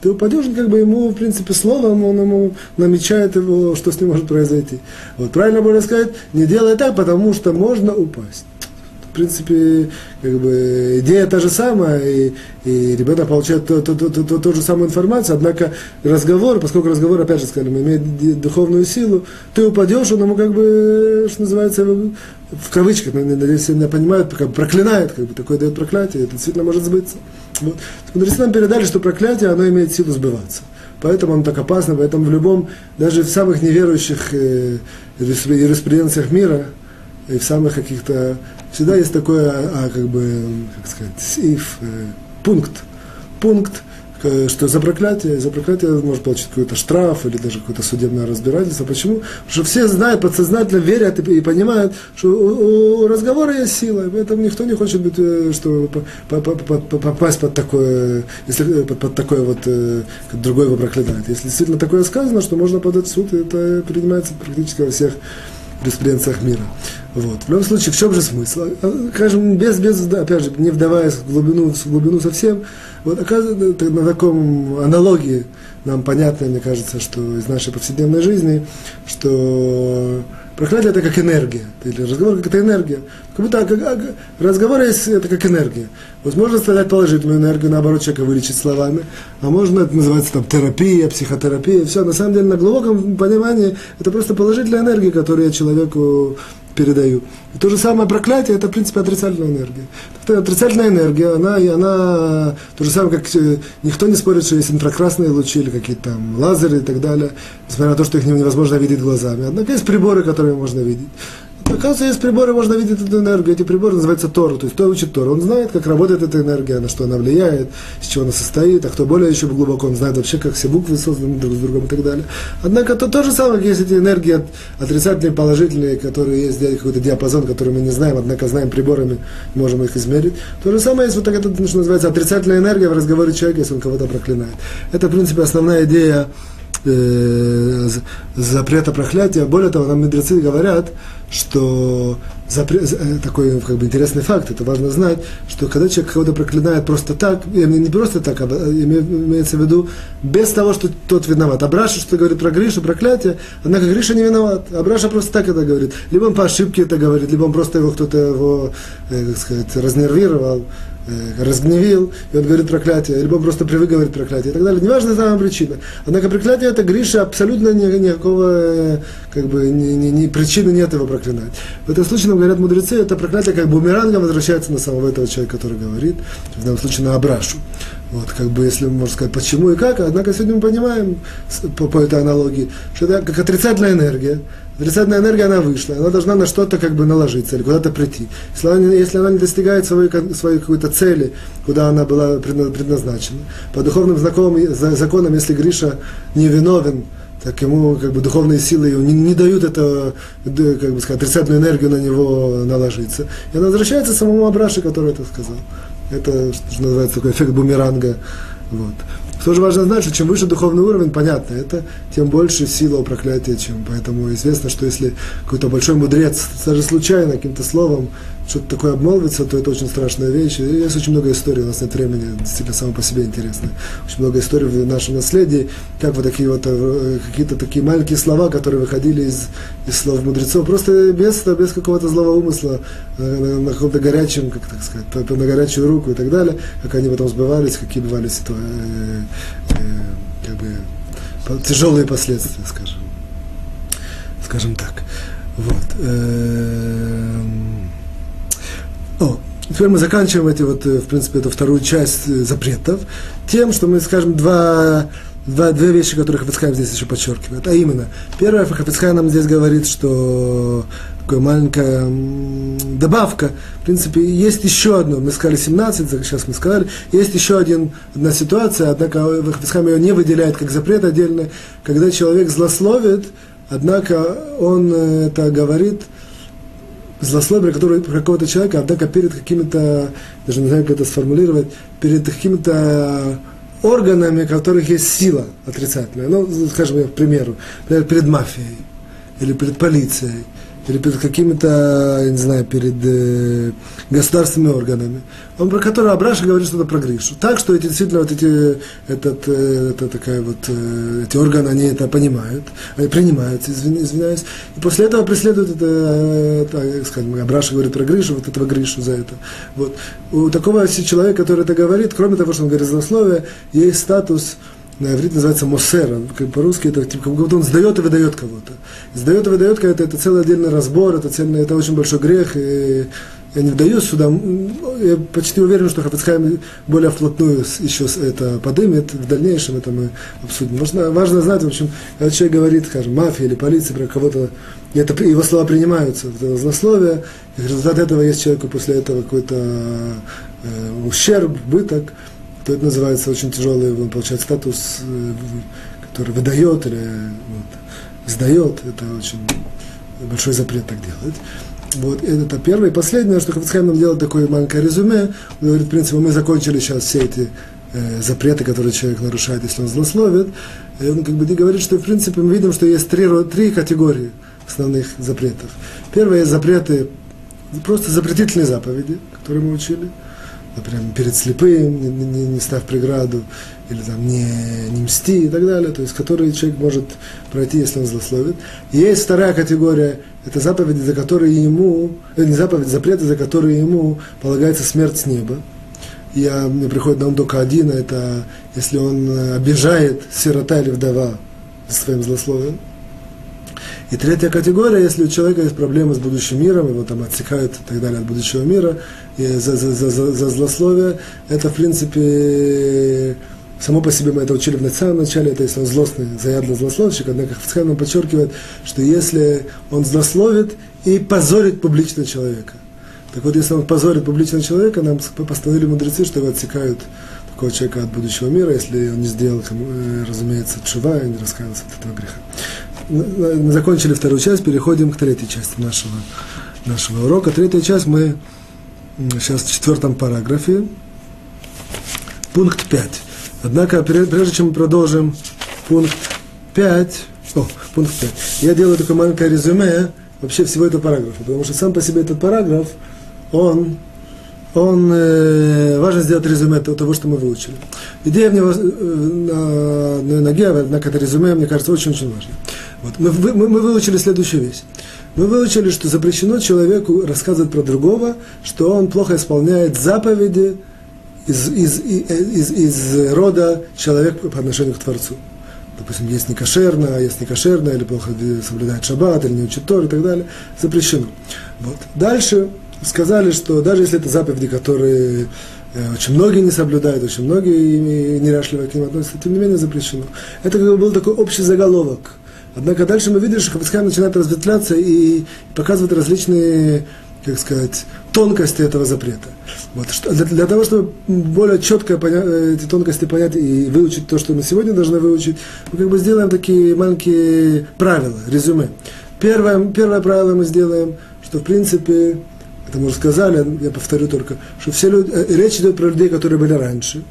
Speaker 1: Ты упадешь, как бы ему, в принципе, словом, он ему намечает его, что с ним может произойти. Вот правильно было сказать, не делай так, потому что можно упасть принципе, как бы, идея та же самая, и, и ребенок получает ту, ту, ту, ту, ту, ту же самую информацию, однако разговор, поскольку разговор, опять же, скажем, имеет духовную силу, ты упадешь, он ему как бы, что называется, в кавычках, надеюсь, меня понимают, как бы проклинает, как бы такое дает проклятие, это действительно может сбыться. Вот. Мудрецы нам передали, что проклятие, оно имеет силу сбываться. Поэтому оно так опасно, поэтому в любом, даже в самых неверующих э, юриспруденциях мира, и в самых каких-то, всегда есть такое, а, как бы, как сказать, сиф, э, пункт, пункт, что за проклятие, за проклятие может получить какой-то штраф или даже какое-то судебное разбирательство. Почему? Потому что все знают, подсознательно верят и, и понимают, что у, у разговора есть сила, и поэтому никто не хочет быть, э, что попасть под такое, если, под, под такое вот, э, другой его проклинает. Если действительно такое сказано, что можно подать в суд, это принимается практически во всех юриспруденциях мира. Вот. В любом случае, в чем же смысл? А, скажем, без, без, опять же, не вдаваясь в глубину, в глубину совсем, вот оказывается, на таком аналогии нам понятно, мне кажется, что из нашей повседневной жизни, что проклятие это как энергия, или разговор как это энергия. Как будто как, разговор есть, это как энергия. Вот можно создать положительную энергию, наоборот, человека вылечить словами, а можно, это называется там терапия, психотерапия, все. На самом деле, на глубоком понимании, это просто положительная энергия, которую я человеку передаю. И то же самое проклятие, это, в принципе, отрицательная энергия. Это отрицательная энергия, она, и она, то же самое, как э, никто не спорит, что есть инфракрасные лучи или какие-то там лазеры и так далее, несмотря на то, что их невозможно видеть глазами. Однако есть приборы, которые можно видеть. Оказывается, есть приборы, можно видеть эту энергию. Эти приборы называются Тору. То есть кто учит Тору, он знает, как работает эта энергия, на что она влияет, из чего она состоит. А кто более еще глубоко, он знает вообще, как все буквы созданы друг с другом и так далее. Однако то, то же самое, есть эти энергии отрицательные, положительные, которые есть какой-то диапазон, который мы не знаем, однако знаем приборами, можем их измерить. То же самое есть вот так это, что называется, отрицательная энергия в разговоре человека, если он кого-то проклинает. Это, в принципе, основная идея э, запрета проклятия. Более того, нам мудрецы говорят, что запрет, э, такой как бы интересный факт, это важно знать, что когда человек кого-то проклинает просто так, не просто так, а имеется в виду без того, что тот виноват. Абраша что говорит про Гришу, проклятие, однако Гриша не виноват. Абраша просто так это говорит. Либо он по ошибке это говорит, либо он просто его кто-то его, э, как сказать, разнервировал, разгневил, и он говорит проклятие, либо просто привык говорить проклятие и так далее. Неважно самая причина. Однако проклятие это Гриша абсолютно никакого э, как бы, ни, ни, ни причины нет его проклинать. В этом случае, нам говорят мудрецы, это проклятие как бумерангом возвращается на самого этого человека, который говорит, в данном случае на Абрашу. Вот, как бы, если можно сказать, почему и как, однако сегодня мы понимаем по, по этой аналогии, что это как отрицательная энергия, Отрицательная энергия, она вышла, она должна на что-то как бы наложиться или куда-то прийти. Если она, не достигает своей, своей какой-то цели, куда она была предназначена, по духовным знакомым, законам, если Гриша не виновен, так ему как бы духовные силы не, не дают это, как бы сказать, отрицательную энергию на него наложиться. И она возвращается самому Абраше, который это сказал. Это, что называется, такой эффект бумеранга. Вот. Тоже важно знать, что чем выше духовный уровень, понятно, это тем больше сила у проклятия, чем. Поэтому известно, что если какой-то большой мудрец, даже случайно каким-то словом что-то такое обмолвится, то это очень страшная вещь. И есть очень много историй, у нас нет времени, действительно, само по себе интересно. Очень много историй в нашем наследии, как вот такие вот э, какие-то такие маленькие слова, которые выходили из, из слов мудрецов, просто без, без какого-то злого умысла, э, на, на каком-то горячем, как так сказать, на горячую руку и так далее, как они потом сбывались, какие бывали ситуации, э, э, как бы, тяжелые последствия, скажем. Скажем так. Вот. Эм, о, теперь мы заканчиваем эти вот, э, в принципе, эту вторую часть э, запретов тем, что мы скажем два, два, две вещи, которые Хафицхайм здесь еще подчеркивает. А именно, первое, Хафицхайм нам здесь говорит, что такая маленькая добавка. В принципе, есть еще одно, мы сказали 17, сейчас мы сказали, есть еще один, одна ситуация, однако Хафицхайм ее не выделяет как запрет отдельно, когда человек злословит, однако он э, это говорит – злословие, которое какого-то человека, однако перед какими-то, даже не знаю, как это сформулировать, перед какими-то органами, у которых есть сила отрицательная. Ну, скажем, к примеру, например, перед мафией, или перед полицией, или перед какими-то, я не знаю, перед э, государственными органами, он про который Абраша говорит что-то про Гришу. Так, что эти действительно вот эти, этот, э, это такая вот, э, эти органы, они это понимают, они принимают, извиняюсь, и после этого преследуют это, это скажем, Абраша говорит про Гришу, вот этого Гришу за это. Вот. У такого человека, который это говорит, кроме того, что он говорит злословие, есть статус, на иврите называется мосер, по-русски это типа, как будто он сдает и выдает кого-то. Сдает и выдает кого-то, это целый отдельный разбор, это, цельный, это очень большой грех, и я не вдаюсь сюда, я почти уверен, что Хафицхайм более вплотную еще это подымет, в дальнейшем это мы обсудим. Важно, важно знать, в общем, когда человек говорит, скажем, мафия или полиция про кого-то, это, его слова принимаются, это злословие, и результат этого есть человеку после этого какой-то э, ущерб, быток, то это называется очень тяжелый, он получает статус, э, который выдает или вот, сдает, это очень большой запрет так делать. Вот, это первое. И последнее, что Хафицхайм нам делает такое маленькое резюме, он говорит, в принципе, мы закончили сейчас все эти э, запреты, которые человек нарушает, если он злословит. И он как бы говорит, что, в принципе, мы видим, что есть три, три категории основных запретов. Первое – запреты, просто запретительные заповеди, которые мы учили – например, перед слепым, не, не, не ставь преграду, или там не, не мсти и так далее, то есть которые человек может пройти, если он злословит. И есть вторая категория, это заповеди, за которые ему, э, не заповеди, запреты, за которые ему полагается смерть с неба. Я, мне приходит на ум только один, это если он э, обижает сирота или вдова своим злословием. И третья категория, если у человека есть проблемы с будущим миром, его там отсекают и так далее от будущего мира, и за, за, за, за, за злословие, это, в принципе, само по себе мы это учили в самом начале, это если он злостный, заядлый злословщик, однако Хацхан подчеркивает, что если он злословит и позорит публично человека. Так вот, если он позорит публично человека, нам постановили мудрецы, что его отсекают такого человека от будущего мира, если он не сделал, э, разумеется, чува и не раскаялся от этого греха мы закончили вторую часть, переходим к третьей части нашего, нашего урока. Третья часть мы сейчас в четвертом параграфе, пункт 5. Однако, прежде чем мы продолжим пункт 5, о, пункт 5, я делаю такое маленькое резюме вообще всего этого параграфа, потому что сам по себе этот параграф, он он, э, важно сделать резюме того, что мы выучили. Идея в него, э, на, на ноге, однако это резюме, мне кажется, очень-очень важно. Вот. Мы, мы, мы выучили следующую вещь. Мы выучили, что запрещено человеку рассказывать про другого, что он плохо исполняет заповеди из, из, из, из, из рода человека по отношению к Творцу. Допустим, есть некошерно, а есть некошерно, или плохо соблюдает шаббат, или не учит Тор и так далее. Запрещено. Вот. Дальше сказали, что даже если это заповеди, которые э, очень многие не соблюдают, очень многие неряшливо к ним относятся, тем не менее запрещено. Это как бы был такой общий заголовок. Однако дальше мы видим, что Хабицхайм начинает разветвляться и показывает различные, как сказать, тонкости этого запрета. Вот, для, для того, чтобы более четко понять, э, эти тонкости понять и выучить то, что мы сегодня должны выучить, мы как бы сделаем такие маленькие правила, резюме. Первое, первое правило мы сделаем, что в принципе это мы уже сказали, я повторю только, что все люди, э, речь идет про людей, которые были раньше,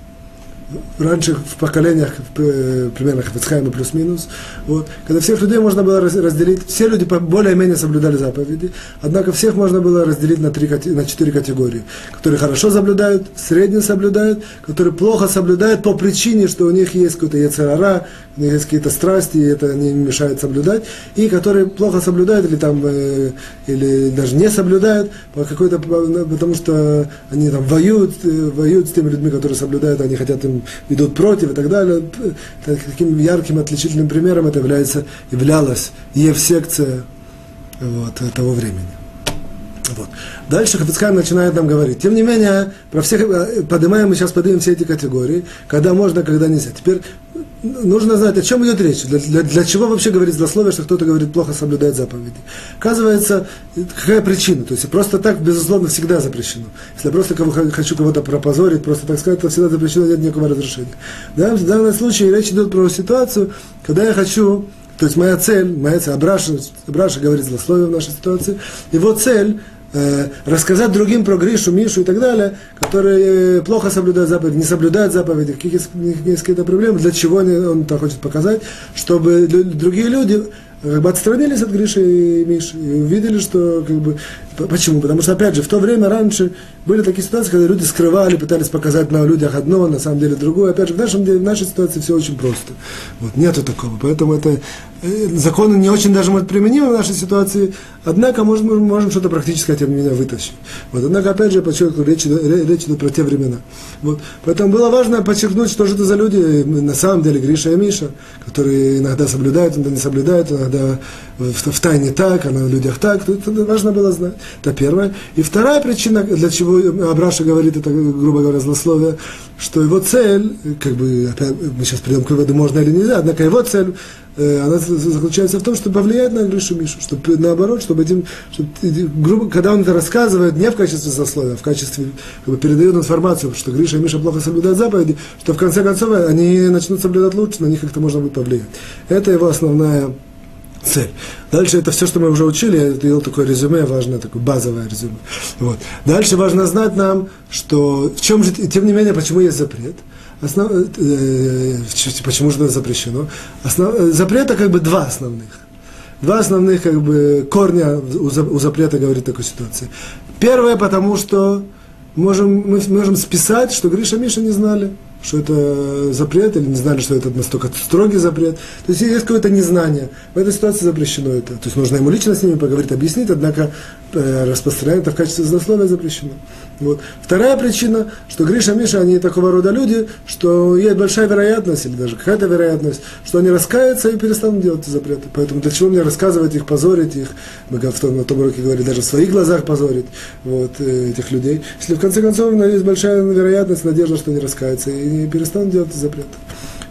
Speaker 1: раньше в поколениях, э, примерно Хафицхайма плюс-минус, вот, когда всех людей можно было разделить, все люди более-менее соблюдали заповеди, однако всех можно было разделить на, три, на четыре категории, которые хорошо соблюдают, средне соблюдают, которые плохо соблюдают по причине, что у них есть какой-то яцерара, у есть какие-то страсти, и это не мешает соблюдать, и которые плохо соблюдают или, там, э, или даже не соблюдают, по какой-то, потому что они там воюют, э, воюют с теми людьми, которые соблюдают, они хотят им идут против и так далее. Таким ярким отличительным примером это является, являлась Евсекция вот, того времени. Вот. Дальше Хафицхайм начинает нам говорить. Тем не менее, про всех э, поднимаем, мы сейчас поднимем все эти категории, когда можно, когда нельзя. Теперь нужно знать, о чем идет речь. Для, для, для чего вообще говорить злословие, что кто-то говорит плохо соблюдает заповеди. Оказывается, какая причина? То есть просто так, безусловно, всегда запрещено. Если я просто кого, хочу кого-то пропозорить, просто так сказать, то всегда запрещено, нет никакого разрешения. Да, в данном случае речь идет про ситуацию, когда я хочу то есть моя цель, моя цель, Абраша, Абраша говорит злословие в нашей ситуации, его цель рассказать другим про Гришу, Мишу и так далее, которые плохо соблюдают заповеди, не соблюдают заповеди, какие есть какие-то проблемы, для чего он так хочет показать, чтобы другие люди как бы отстранились от Гриши и Миши и увидели, что как бы Почему? Потому что, опять же, в то время раньше были такие ситуации, когда люди скрывали, пытались показать на людях одно, на самом деле другое. Опять же, в, нашем, в нашей ситуации все очень просто. Вот, нету такого. Поэтому это э, закон не очень даже может применимы в нашей ситуации, однако может, мы можем что-то практическое, тем не менее, вытащить. Вот, однако, опять же, подчеркну, речь, речь идет про те времена. Вот, поэтому было важно подчеркнуть, что же это за люди, на самом деле, Гриша и Миша, которые иногда соблюдают, иногда не соблюдают, иногда в, в тайне так, а на людях так. Это важно было знать. Это первое. И вторая причина, для чего Абраша говорит это, грубо говоря, злословие, что его цель, как бы, опять, мы сейчас придем к выводу, можно или нельзя, однако его цель, э, она заключается в том, чтобы повлиять на Гришу Мишу, чтобы наоборот, чтобы этим, чтобы, грубо, когда он это рассказывает, не в качестве злословия, а в качестве, как бы, передает информацию, что Гриша и Миша плохо соблюдают заповеди, что в конце концов они начнут соблюдать лучше, на них как-то можно будет повлиять. Это его основная цель. Дальше это все, что мы уже учили, я делал такое резюме, важное, такое базовое резюме. Вот. Дальше важно знать нам, что в чем же, тем не менее, почему есть запрет. Основ, э, почему же это запрещено? Основ, э, запрета как бы два основных. Два основных как бы корня у, у запрета говорит такой ситуации. Первое, потому что можем, мы можем списать, что Гриша Миша не знали что это запрет, или не знали, что это настолько строгий запрет. То есть есть какое-то незнание. В этой ситуации запрещено это. То есть нужно ему лично с ними поговорить, объяснить, однако э, распространять это в качестве злословия запрещено. Вот. Вторая причина, что Гриша, Миша, они такого рода люди, что есть большая вероятность, или даже какая-то вероятность, что они раскаются и перестанут делать запреты. Поэтому для чего мне рассказывать их, позорить их, мы в том, на том уроке говорили, даже в своих глазах позорить вот, э, этих людей, если в конце концов есть большая вероятность, надежда, что они раскаются и перестанут делать запреты.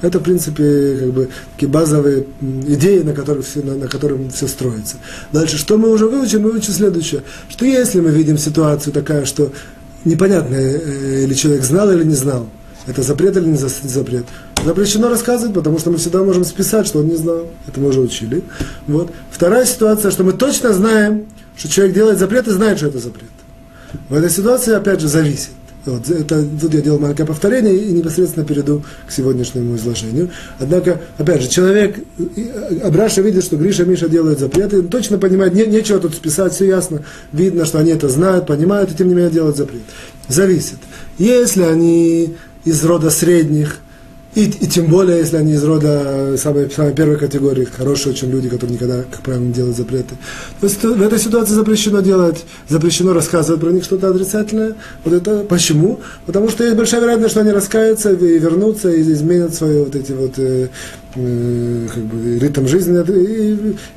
Speaker 1: Это, в принципе, как бы такие базовые идеи, на которых все, на, на которых все строится. Дальше, что мы уже выучили? Мы выучили следующее, что если мы видим ситуацию такая, что непонятно, э, или человек знал или не знал. Это запрет или не запрет. Запрещено рассказывать, потому что мы всегда можем списать, что он не знал. Это мы уже учили. Вот. Вторая ситуация, что мы точно знаем, что человек делает запрет и знает, что это запрет. В этой ситуации, опять же, зависит. Вот, это, тут я делал маленькое повторение и непосредственно перейду к сегодняшнему изложению. Однако, опять же, человек, Абраша видит, что Гриша Миша делают запреты, он точно понимает, не, нечего тут списать, все ясно, видно, что они это знают, понимают, и тем не менее делают запрет. Зависит. Если они из рода средних, и, и тем более, если они из рода самой, самой первой категории, хорошие очень люди, которые никогда, как правило, не делают запреты. То есть в этой ситуации запрещено делать, запрещено рассказывать про них что-то отрицательное. Вот это почему? Потому что есть большая вероятность, что они раскаются и вернутся, и изменят свои вот эти вот э, э, как бы, ритм жизни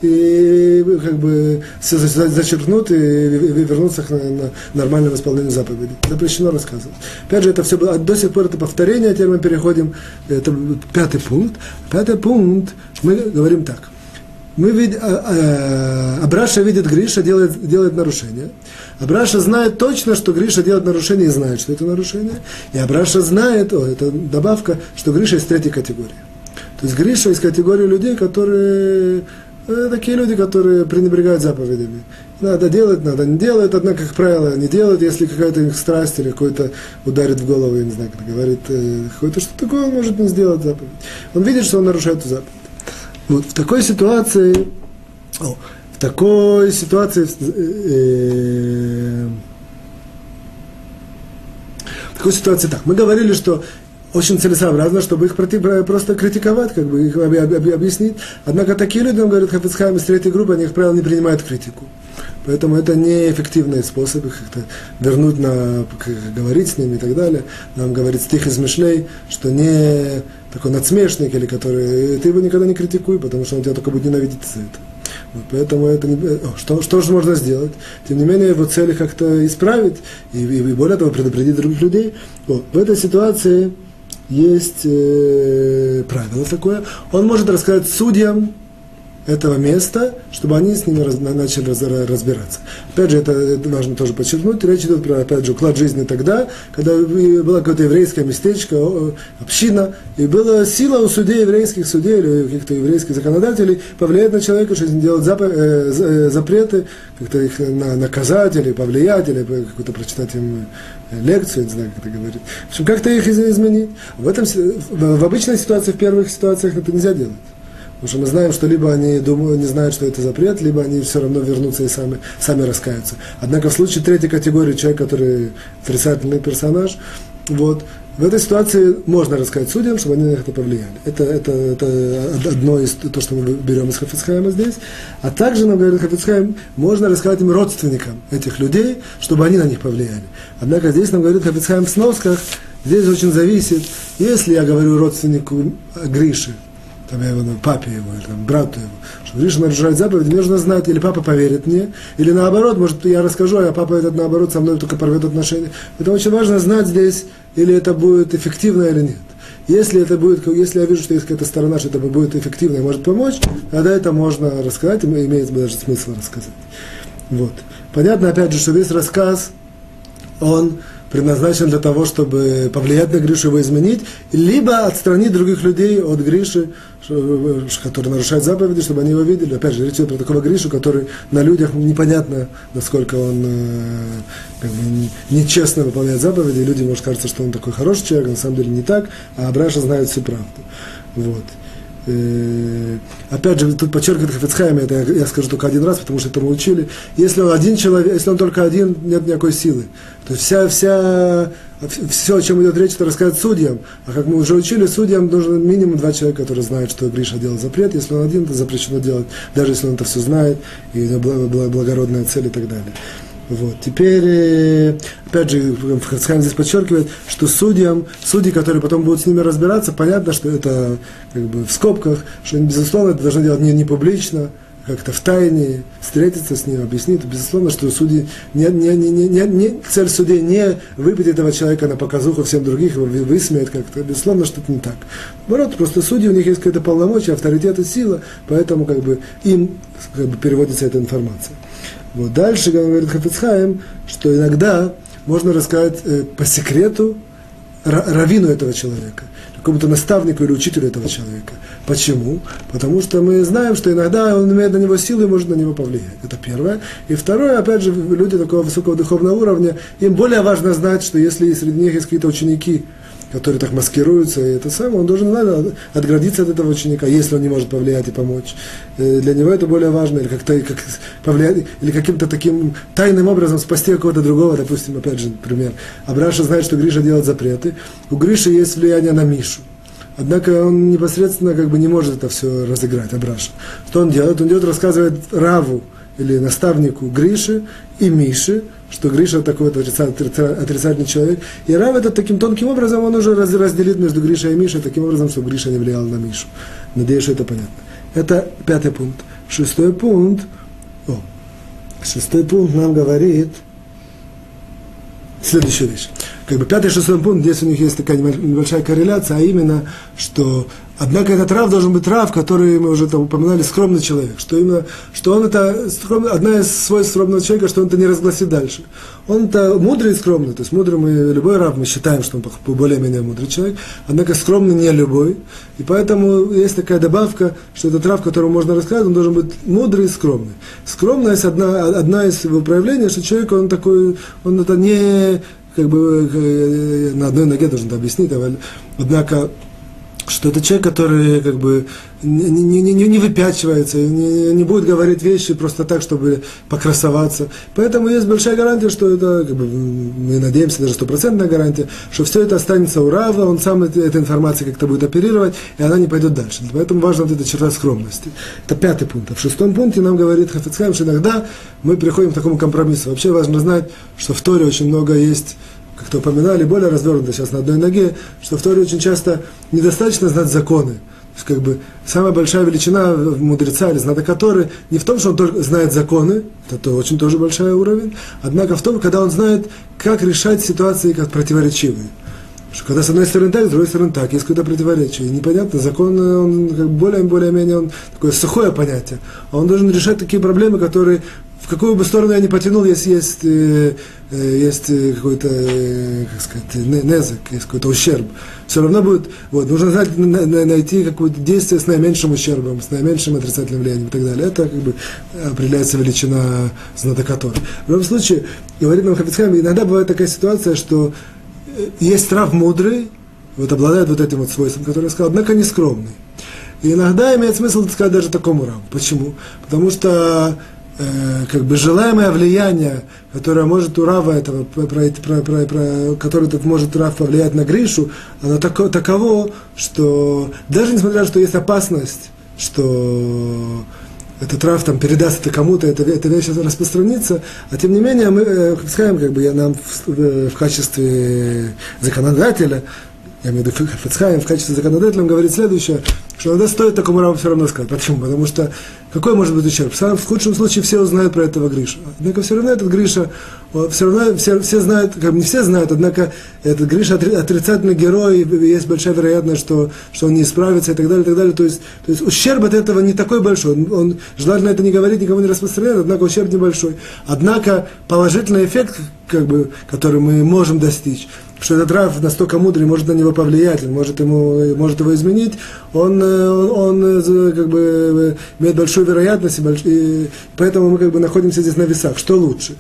Speaker 1: и, и, как бы все зачеркнут и, вернутся к нормальному исполнению заповедей. Запрещено рассказывать. Опять же, это все было, до сих пор это повторение, а теперь мы переходим, это пятый пункт. Пятый пункт, мы говорим так. Мы видим, а, а, Абраша видит Гриша, делает, делает нарушение. Абраша знает точно, что Гриша делает нарушение и знает, что это нарушение. И Абраша знает, о, это добавка, что Гриша из третьей категории. То есть Гриша из категории людей, которые э, такие люди, которые пренебрегают заповедями. Надо делать, надо не делать, однако, как правило, не делают, если какая-то их страсть или какой-то ударит в голову, я не знаю, как говорит, э, какое-то что такое, он может не сделать заповедь. Он видит, что он нарушает заповедь. Вот в такой ситуации, о, в такой ситуации, э, э, в такой ситуации так, мы говорили, что очень целесообразно, чтобы их просто критиковать, как бы их объяснить. Однако такие люди, нам говорят Хафицхайм из третьей группы, они, как правило, не принимают критику. Поэтому это неэффективный способ их как-то вернуть на, говорить с ними и так далее. Нам говорит стих из Мишлей, что не такой надсмешник, или который, ты его никогда не критикуй, потому что он тебя только будет ненавидеть за это. Вот, поэтому это не, что, что же можно сделать? Тем не менее, его цели как-то исправить и, и, и более того предупредить других людей. Вот, в этой ситуации есть э, правило такое. Он может рассказать судьям этого места, чтобы они с ними раз, начали раз, разбираться. Опять же, это, важно тоже подчеркнуть. Речь идет про, опять же, уклад жизни тогда, когда было какое-то еврейское местечко, община, и была сила у судей, еврейских судей или каких-то еврейских законодателей повлиять на человека, что делать зап, э, э, запреты, как-то их на, наказать или повлиять, или какую-то прочитать им лекцию, не знаю, как это говорит. В общем, как-то их изменить. В, этом, в обычной ситуации, в первых ситуациях это нельзя делать. Потому что мы знаем, что либо они думают, не знают, что это запрет, либо они все равно вернутся и сами, сами раскаются. Однако в случае третьей категории человек, который отрицательный персонаж, вот, в этой ситуации можно рассказать судьям, чтобы они на это повлияли. Это, это, это одно из то, что мы берем из Хафицхайма здесь. А также, нам говорит Хафицхайм, можно рассказать им родственникам этих людей, чтобы они на них повлияли. Однако здесь нам говорит Хафицхайм в сносках, здесь очень зависит, если я говорю родственнику Гриши, там, я его, папе его, или там, брату его, что Гриша нарушает заповедь, мне нужно знать, или папа поверит мне, или наоборот, может, я расскажу, а папа этот, наоборот, со мной только порвет отношения. Это очень важно знать здесь, или это будет эффективно или нет. Если это будет, если я вижу, что есть какая-то сторона, что это будет эффективно и может помочь, тогда это можно рассказать, и имеет даже смысл рассказать. Вот. Понятно, опять же, что весь рассказ, он предназначен для того, чтобы повлиять на Гришу, его изменить, либо отстранить других людей от Гриши, который нарушает заповеди, чтобы они его видели. Опять же, речь идет про такого Гришу, который на людях непонятно, насколько он э, как бы, нечестно выполняет заповеди, и люди, может, кажется, что он такой хороший человек, а на самом деле не так, а Абраша знает всю правду. Вот. Э, опять же, тут подчеркивает Хафицхайм, это я, я скажу только один раз, потому что это мы учили. Если он один человек, если он только один, нет никакой силы. То есть вся, вся, все, о чем идет речь, это рассказать судьям. А как мы уже учили, судьям нужно минимум два человека, которые знают, что Гриша делал запрет. Если он один, то запрещено делать, даже если он это все знает, и благородная цель и так далее. Вот. Теперь, э, опять же, Хацхайм здесь подчеркивает, что судьям, судьи, которые потом будут с ними разбираться, понятно, что это как бы в скобках, что, безусловно, это должны делать не, не публично, как-то в тайне, встретиться с ним, объяснить. Безусловно, что судьи, не, не, не, не, не, цель судей не выпить этого человека на показуху всем других, его высмеять как-то. Безусловно, что это не так. Наоборот, просто судьи, у них есть какое-то полномочия, авторитет и сила, поэтому как бы им как бы, переводится эта информация. Вот дальше говорит Хафицхайм, что иногда можно рассказать э, по секрету равину этого человека, какому-то наставнику или учителю этого человека. Почему? Потому что мы знаем, что иногда он имеет на него силу и может на него повлиять. Это первое. И второе, опять же, люди такого высокого духовного уровня, им более важно знать, что если среди них есть какие-то ученики, который так маскируется, и это самое, он должен надо, отградиться от этого ученика, если он не может повлиять и помочь. Э, для него это более важно, или как-то как повлиять, или каким-то таким тайным образом спасти какого-то другого, допустим, опять же, например. Абраша знает, что Гриша делает запреты. У Гриши есть влияние на Мишу. Однако он непосредственно как бы не может это все разыграть, Абраша. Что он делает? Он идет, рассказывает Раву, или наставнику Гриши и Миши, что Гриша такой отрицательный человек. И Рав этот таким тонким образом, он уже разделит между Гришей и Мишей, таким образом, чтобы Гриша не влиял на Мишу. Надеюсь, что это понятно. Это пятый пункт. Шестой пункт. О, шестой пункт нам говорит следующую вещь. Как бы пятый и шестой пункт, здесь у них есть такая небольшая корреляция, а именно, что Однако этот рав должен быть рав, который мы уже там упоминали, скромный человек. Что именно, что он это, скромный, одна из свойств скромного человека, что он это не разгласит дальше. Он это мудрый и скромный. То есть мудрый мы, любой рав, мы считаем, что он более-менее мудрый человек. Однако скромный не любой. И поэтому есть такая добавка, что этот рав, которого можно рассказать, он должен быть мудрый и скромный. Скромность одна, одна из его проявлений, что человек, он такой, он это не как бы э, на одной ноге должен это объяснить, однако что это человек, который как бы не, не, не, не выпячивается, не, не будет говорить вещи просто так, чтобы покрасоваться. Поэтому есть большая гарантия, что это, как бы, мы надеемся, даже стопроцентная гарантия, что все это останется у Рава, он сам это, этой информацией как-то будет оперировать, и она не пойдет дальше. Поэтому важна вот эта черта скромности. Это пятый пункт. А в шестом пункте нам говорит Хафицхайм, что иногда мы приходим к такому компромиссу. Вообще важно знать, что в Торе очень много есть как-то упоминали, более развернуто сейчас на одной ноге, что в Торе очень часто недостаточно знать законы. То есть, как бы, самая большая величина мудреца или знатока Торы не в том, что он только знает законы, это очень тоже большой уровень, однако в том, когда он знает, как решать ситуации как противоречивые. Что когда с одной стороны так, с другой стороны так, есть какое-то противоречие. И непонятно, закон, он как более, более-менее, он такое сухое понятие. А он должен решать такие проблемы, которые какую бы сторону я ни потянул, если есть, э, э, есть э, какой-то, э, как сказать, незак, есть какой-то ущерб. Все равно будет, вот, нужно знать, найти какое-то действие с наименьшим ущербом, с наименьшим отрицательным влиянием и так далее. Это как бы определяется величина знатока В любом случае, говорит нам Хафицхайм, иногда бывает такая ситуация, что есть трав мудрый, вот обладает вот этим вот свойством, которое я сказал, однако не скромный. И иногда имеет смысл сказать даже такому раву. Почему? Потому что э, как бы желаемое влияние, которое может у Рава этого, про, про, про, про, который этот может Рав повлиять на Гришу, оно тако, таково, что даже несмотря на то, что есть опасность, что этот Рав там передаст это кому-то, эта, эта вещь распространится, а тем не менее мы э, скажем, как бы я нам в, в, в качестве законодателя я имею в виду Фицхайм в качестве законодателя, говорит следующее, что иногда стоит такому раву все равно сказать. Почему? Потому что какой может быть ущерб? В худшем случае все узнают про этого Гриша. Однако все равно этот Гриша, все равно все, все знают, как бы не все знают, однако этот Гриша отрицательный герой, есть большая вероятность, что, что он не исправится и так далее, и так далее. То есть, то есть ущерб от этого не такой большой. Он, он желательно это не говорить, никому не распространять, однако ущерб небольшой. Однако положительный эффект, как бы, который мы можем достичь, что этот Рав настолько мудрый, может на него повлиять, может, ему, может его изменить, он, он, он как бы имеет большую вероятность, и, больш... и поэтому мы как бы находимся здесь на весах. Что лучше?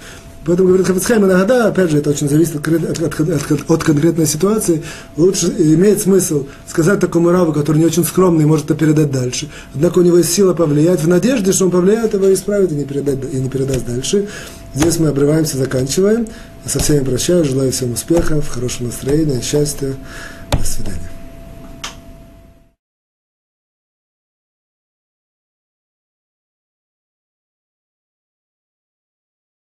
Speaker 1: Поэтому, говорит Хафицхайм, иногда, опять же, это очень зависит от, от, от, от, конкретной ситуации, лучше имеет смысл сказать такому раву, который не очень скромный, может это передать дальше. Однако у него есть сила повлиять, в надежде, что он повлияет его исправит и не, передать, и не передаст дальше. Здесь мы обрываемся, заканчиваем. Со всеми прощаюсь, желаю всем успехов, хорошего настроения, счастья. До свидания.